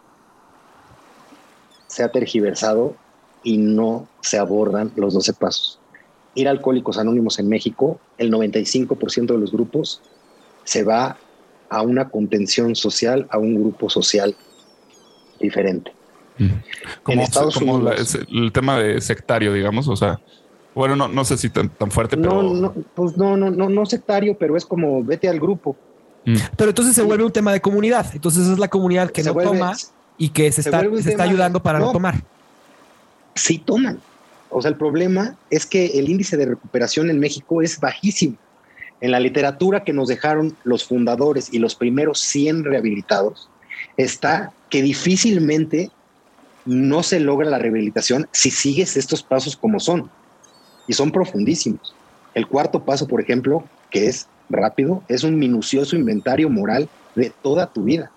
Se ha tergiversado y no se abordan los 12 pasos. Ir a Alcohólicos Anónimos en México, el 95% de los grupos se va a una contención social, a un grupo social diferente. Como, en Estados como Unidos, la, el tema de sectario, digamos, o sea, bueno, no, no sé si tan, tan fuerte, pero. No, no, pues no, no, no, no sectario, pero es como vete al grupo. Mm. Pero entonces se vuelve un tema de comunidad. Entonces es la comunidad que se no vuelve, toma y que se, se está, se está ayudando para no, no tomar. Sí toman. O sea, el problema es que el índice de recuperación en México es bajísimo. En la literatura que nos dejaron los fundadores y los primeros 100 rehabilitados, está que difícilmente no se logra la rehabilitación si sigues estos pasos como son y son profundísimos. El cuarto paso, por ejemplo, que es rápido, es un minucioso inventario moral de toda tu vida.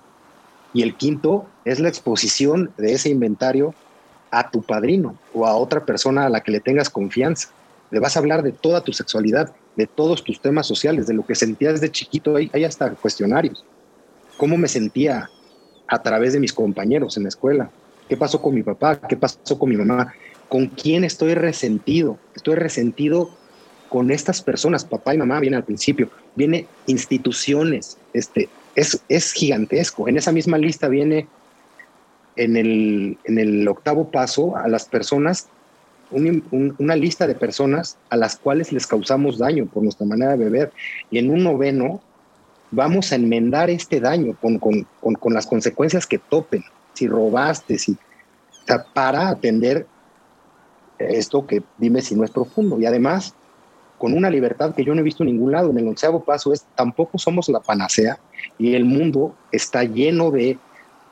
Y el quinto es la exposición de ese inventario a tu padrino o a otra persona a la que le tengas confianza. Le vas a hablar de toda tu sexualidad, de todos tus temas sociales, de lo que sentías de chiquito. Hay, hasta cuestionarios. ¿Cómo me sentía a través de mis compañeros en la escuela? ¿Qué pasó con mi papá? ¿Qué pasó con mi mamá? ¿Con quién estoy resentido? Estoy resentido con estas personas, papá y mamá viene al principio, viene instituciones, este, es, es gigantesco. En esa misma lista viene en el, en el octavo paso a las personas, un, un, una lista de personas a las cuales les causamos daño por nuestra manera de beber. Y en un noveno vamos a enmendar este daño con, con, con, con las consecuencias que topen. Si robaste, si, para atender esto que dime si no es profundo. Y además, con una libertad que yo no he visto en ningún lado. En el onceavo paso es, tampoco somos la panacea y el mundo está lleno de,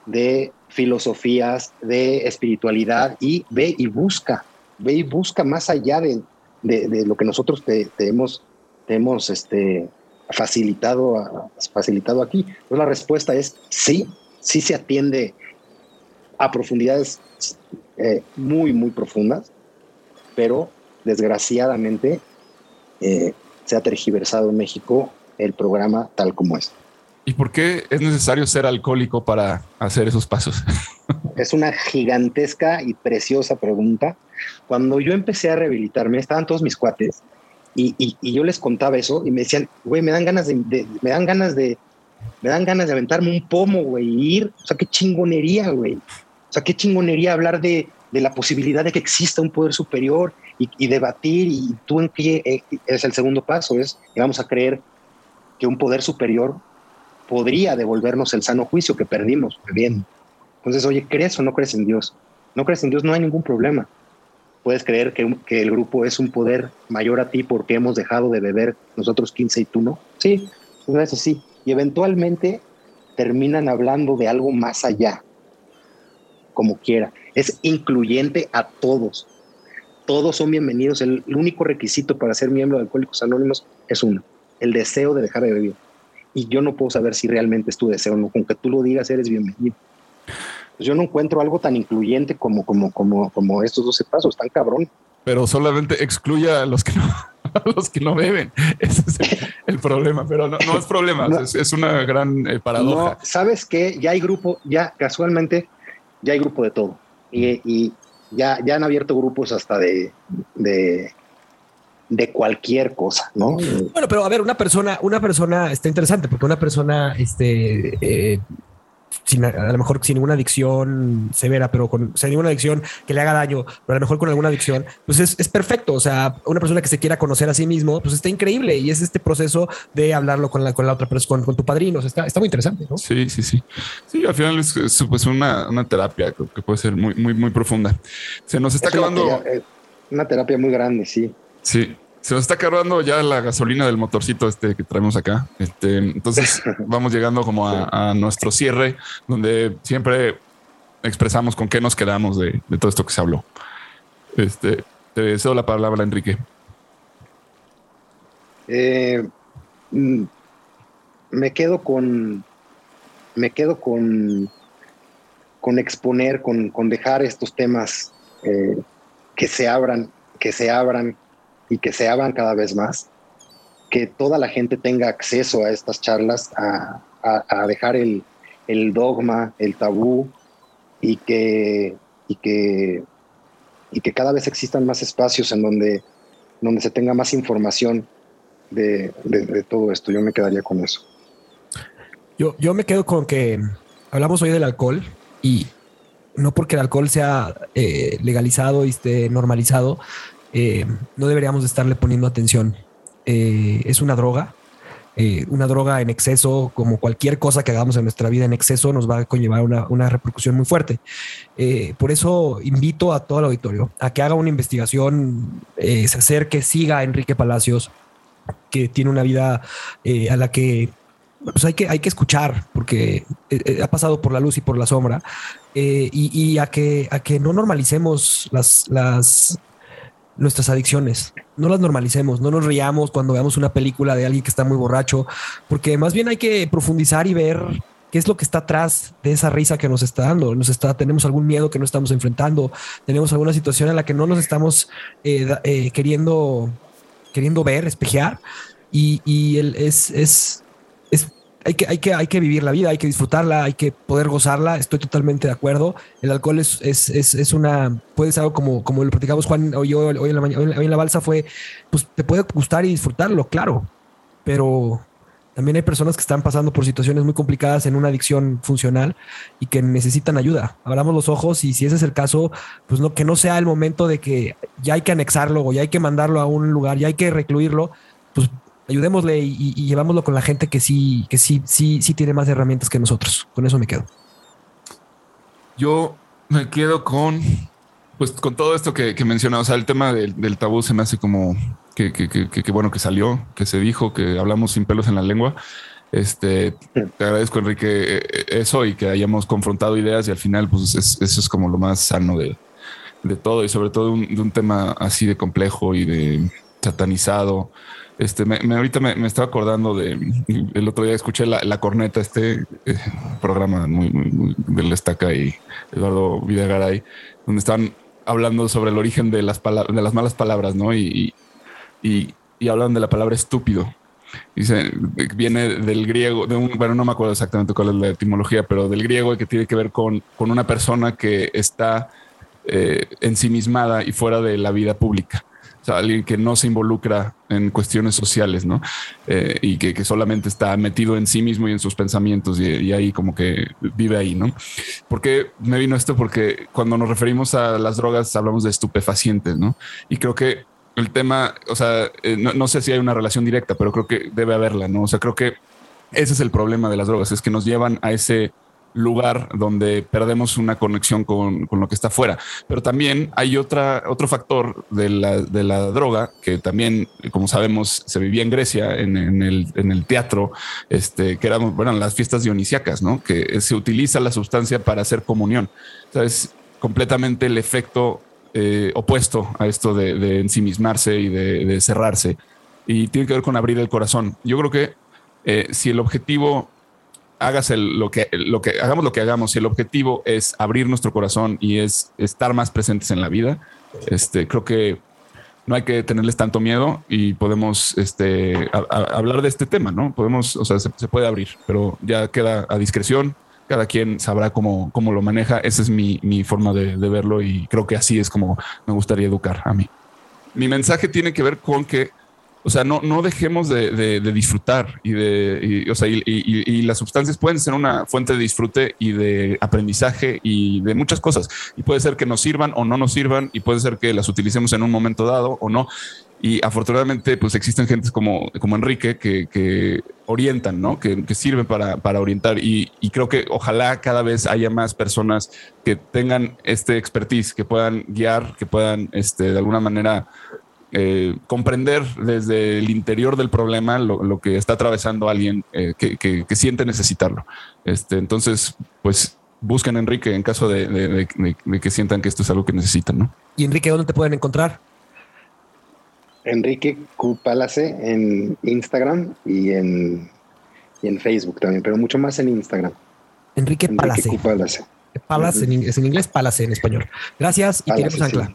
de filosofías, de espiritualidad y ve y busca, ve y busca más allá de, de, lo que nosotros te, hemos, te hemos este, facilitado, facilitado aquí. Pues la respuesta es sí, sí se atiende a profundidades eh, muy, muy profundas pero desgraciadamente eh, se ha tergiversado en México el programa tal como es. ¿Y por qué es necesario ser alcohólico para hacer esos pasos? *laughs* es una gigantesca y preciosa pregunta. Cuando yo empecé a rehabilitarme, estaban todos mis cuates y, y, y yo les contaba eso y me decían, güey, me dan ganas de, de, me dan ganas de, me dan ganas de aventarme un pomo, güey, y ir. O sea, qué chingonería, güey. O sea, qué chingonería hablar de, de la posibilidad de que exista un poder superior y, debatir y tú en pie eh, es el segundo paso, es que vamos a creer que un poder superior podría devolvernos el sano juicio que perdimos bien. Entonces, oye, ¿crees o no crees en Dios? No crees en Dios, no hay ningún problema. Puedes creer que, que el grupo es un poder mayor a ti porque hemos dejado de beber nosotros 15 y tú no. Sí, una vez así, y eventualmente terminan hablando de algo más allá, como quiera. Es incluyente a todos. Todos son bienvenidos. El, el único requisito para ser miembro de Alcohólicos Anónimos es uno, el deseo de dejar de beber. Y yo no puedo saber si realmente es tu deseo o no. Con que tú lo digas, eres bienvenido. Pues yo no encuentro algo tan incluyente como, como, como, como estos 12 pasos, tan cabrón. Pero solamente excluye a los que no, *laughs* a los que no beben. *laughs* Ese es el, el problema, pero no, no es problema, No. es, es una gran eh, paradoja. No, ¿sabes qué? Ya hay grupo, ya casualmente, ya hay grupo de todo. Y, ya, ya han abierto grupos hasta de, de, de cualquier cosa, ¿no? Bueno, pero a ver, una persona, una persona está interesante porque una persona, este, eh, sin, a lo mejor sin ninguna adicción severa, pero con sin ninguna adicción que le haga daño, pero a lo mejor con alguna adicción, pues es, es perfecto. O sea, una persona que se quiera conocer a sí mismo, pues está increíble y es este proceso de hablarlo con la, con la otra persona, con, con tu padrino. O sea, está, está muy interesante, ¿no? Sí, sí, sí. Sí, al final es, es, pues una, una terapia que puede ser muy, muy, muy profunda. Se nos está Es acabando. eh, una terapia muy grande, sí. Sí, se nos está acabando ya la gasolina del motorcito este que traemos acá. Este, entonces *laughs* vamos llegando como a, a nuestro cierre, donde siempre expresamos con qué nos quedamos de, de todo esto que se habló. Este, te cedo la palabra, Enrique. Eh, mm, me quedo con. Me quedo con. Con exponer, con, con dejar estos temas eh, que se abran, que se abran y que se abran cada vez más. Que toda la gente tenga acceso a estas charlas, a, a- dejar el, el dogma, el tabú y que, y que, y que cada vez existan más espacios en donde, donde se tenga más información de, de- de todo esto. Yo me quedaría con eso. Yo, yo me quedo con que hablamos hoy del alcohol y no porque el alcohol sea eh, legalizado y esté normalizado, eh, no deberíamos de estarle poniendo atención. Eh, es una droga, eh, una droga en exceso, como cualquier cosa que hagamos en nuestra vida en exceso, nos va a conllevar una, una repercusión muy fuerte. Por eso invito a todo el auditorio a que haga una investigación, se acerque, siga a Enrique Palacios, que tiene una vida a la que pues hay que, hay que escuchar porque ha pasado por la luz y por la sombra y, a, que, a que no normalicemos las, nuestras adicciones, no las normalicemos, no nos riamos cuando veamos una película de alguien que está muy borracho, porque más bien hay que profundizar y ver qué es lo que está atrás de esa risa que nos está dando. Nos está, tenemos algún miedo que no estamos enfrentando, tenemos alguna situación en la que no nos estamos eh, eh, queriendo, queriendo ver, espejear y, y es, es hay que, hay, que, hay que vivir la vida, hay que disfrutarla, hay que poder gozarla. Estoy totalmente de acuerdo. El alcohol es, es, es, una, puede ser algo como, como lo platicamos Juan o yo hoy en, la mañana, hoy en la balsa, fue, pues te puede gustar y disfrutarlo, claro, pero también hay personas que están pasando por situaciones muy complicadas en una adicción funcional y que necesitan ayuda. Abramos los ojos y si ese es el caso, pues no, que no sea el momento de que ya hay que anexarlo o ya hay que mandarlo a un lugar, ya hay que recluirlo, pues ayudémosle y, y- y llevámoslo con la gente que sí, que sí, sí, sí tiene más herramientas que nosotros. Con eso me quedo. Yo me quedo con, pues, con todo esto que, que mencionaba. O sea, el tema del, del tabú se me hace como que, que, que- que- que bueno que salió, que se dijo, que hablamos sin pelos en la lengua. Este, te agradezco, Enrique, eh, eso y que hayamos confrontado ideas y al final, pues, es- eso es como lo más sano de, de todo y sobre todo un, de un tema así de complejo y de satanizado. Este, me, ahorita me, estaba acordando de el otro día escuché la, la corneta, este eh, programa muy, muy, muy del Estaca y Eduardo Videgaray, donde estaban hablando sobre el origen de las de las malas palabras, ¿no? Y, y, y hablan de la palabra estúpido. Dice, viene del griego, de un, bueno, no me acuerdo exactamente cuál es la etimología, pero del griego que tiene que ver con, con una persona que está eh, ensimismada y fuera de la vida pública. O sea, alguien que no se involucra en cuestiones sociales, ¿no? Eh, y que, que solamente está metido en sí mismo y en sus pensamientos y, ahí como que vive ahí, ¿no? ¿Por qué me vino esto? Porque cuando nos referimos a las drogas hablamos de estupefacientes, ¿no? Y creo que el tema, o sea, eh, no, no sé si hay una relación directa, pero creo que debe haberla, ¿no? O sea, creo que ese es el problema de las drogas, es que nos llevan a ese lugar donde perdemos una conexión con, con, lo que está afuera. Pero también hay otra, otro factor de la, de la droga que también, como sabemos, se vivía en Grecia, en, en, el, en el, teatro, este, que eran bueno, las fiestas dionisíacas, ¿no? que se utiliza la sustancia para hacer comunión. es completamente el efecto eh, opuesto a esto de, de ensimismarse y de, de, cerrarse. Y tiene que ver con abrir el corazón. Yo creo que eh, si el objetivo hagas el, lo que, lo que hagamos lo que hagamos, si el objetivo es abrir nuestro corazón y es estar más presentes en la vida, este, creo que no hay que tenerles tanto miedo y podemos este, hablar de este tema, ¿no? Podemos, o sea, se, se, puede abrir, pero ya queda a discreción. Cada quien sabrá cómo, cómo lo maneja. Esa es mi, mi forma de, de verlo y creo que así es como me gustaría educar a mí. Mi mensaje tiene que ver con que o sea, no, no dejemos de, de, disfrutar y de, y, o sea, y, las sustancias pueden ser una fuente de disfrute y de aprendizaje y de muchas cosas. Y puede ser que nos sirvan o no nos sirvan y puede ser que las utilicemos en un momento dado o no. Y afortunadamente, pues existen gentes como, como Enrique que, que orientan, ¿no? Que, que sirven para, para orientar. Y, y, creo que ojalá cada vez haya más personas que tengan este expertise, que puedan guiar, que puedan, este, de alguna manera, eh, comprender desde el interior del problema lo, lo que está atravesando alguien eh, que, que, que, siente necesitarlo. Este, entonces, pues busquen a Enrique en caso de, de, de, de, que sientan que esto es algo que necesitan. ¿no? Y Enrique, ¿dónde te pueden encontrar? Enrique Q Palace en Instagram y en, y en Facebook también, pero mucho más en Instagram. Enrique, Enrique Palace. Palace. Palace en, es en inglés, Palace en español. Gracias y Palace, queremos ancla. sí.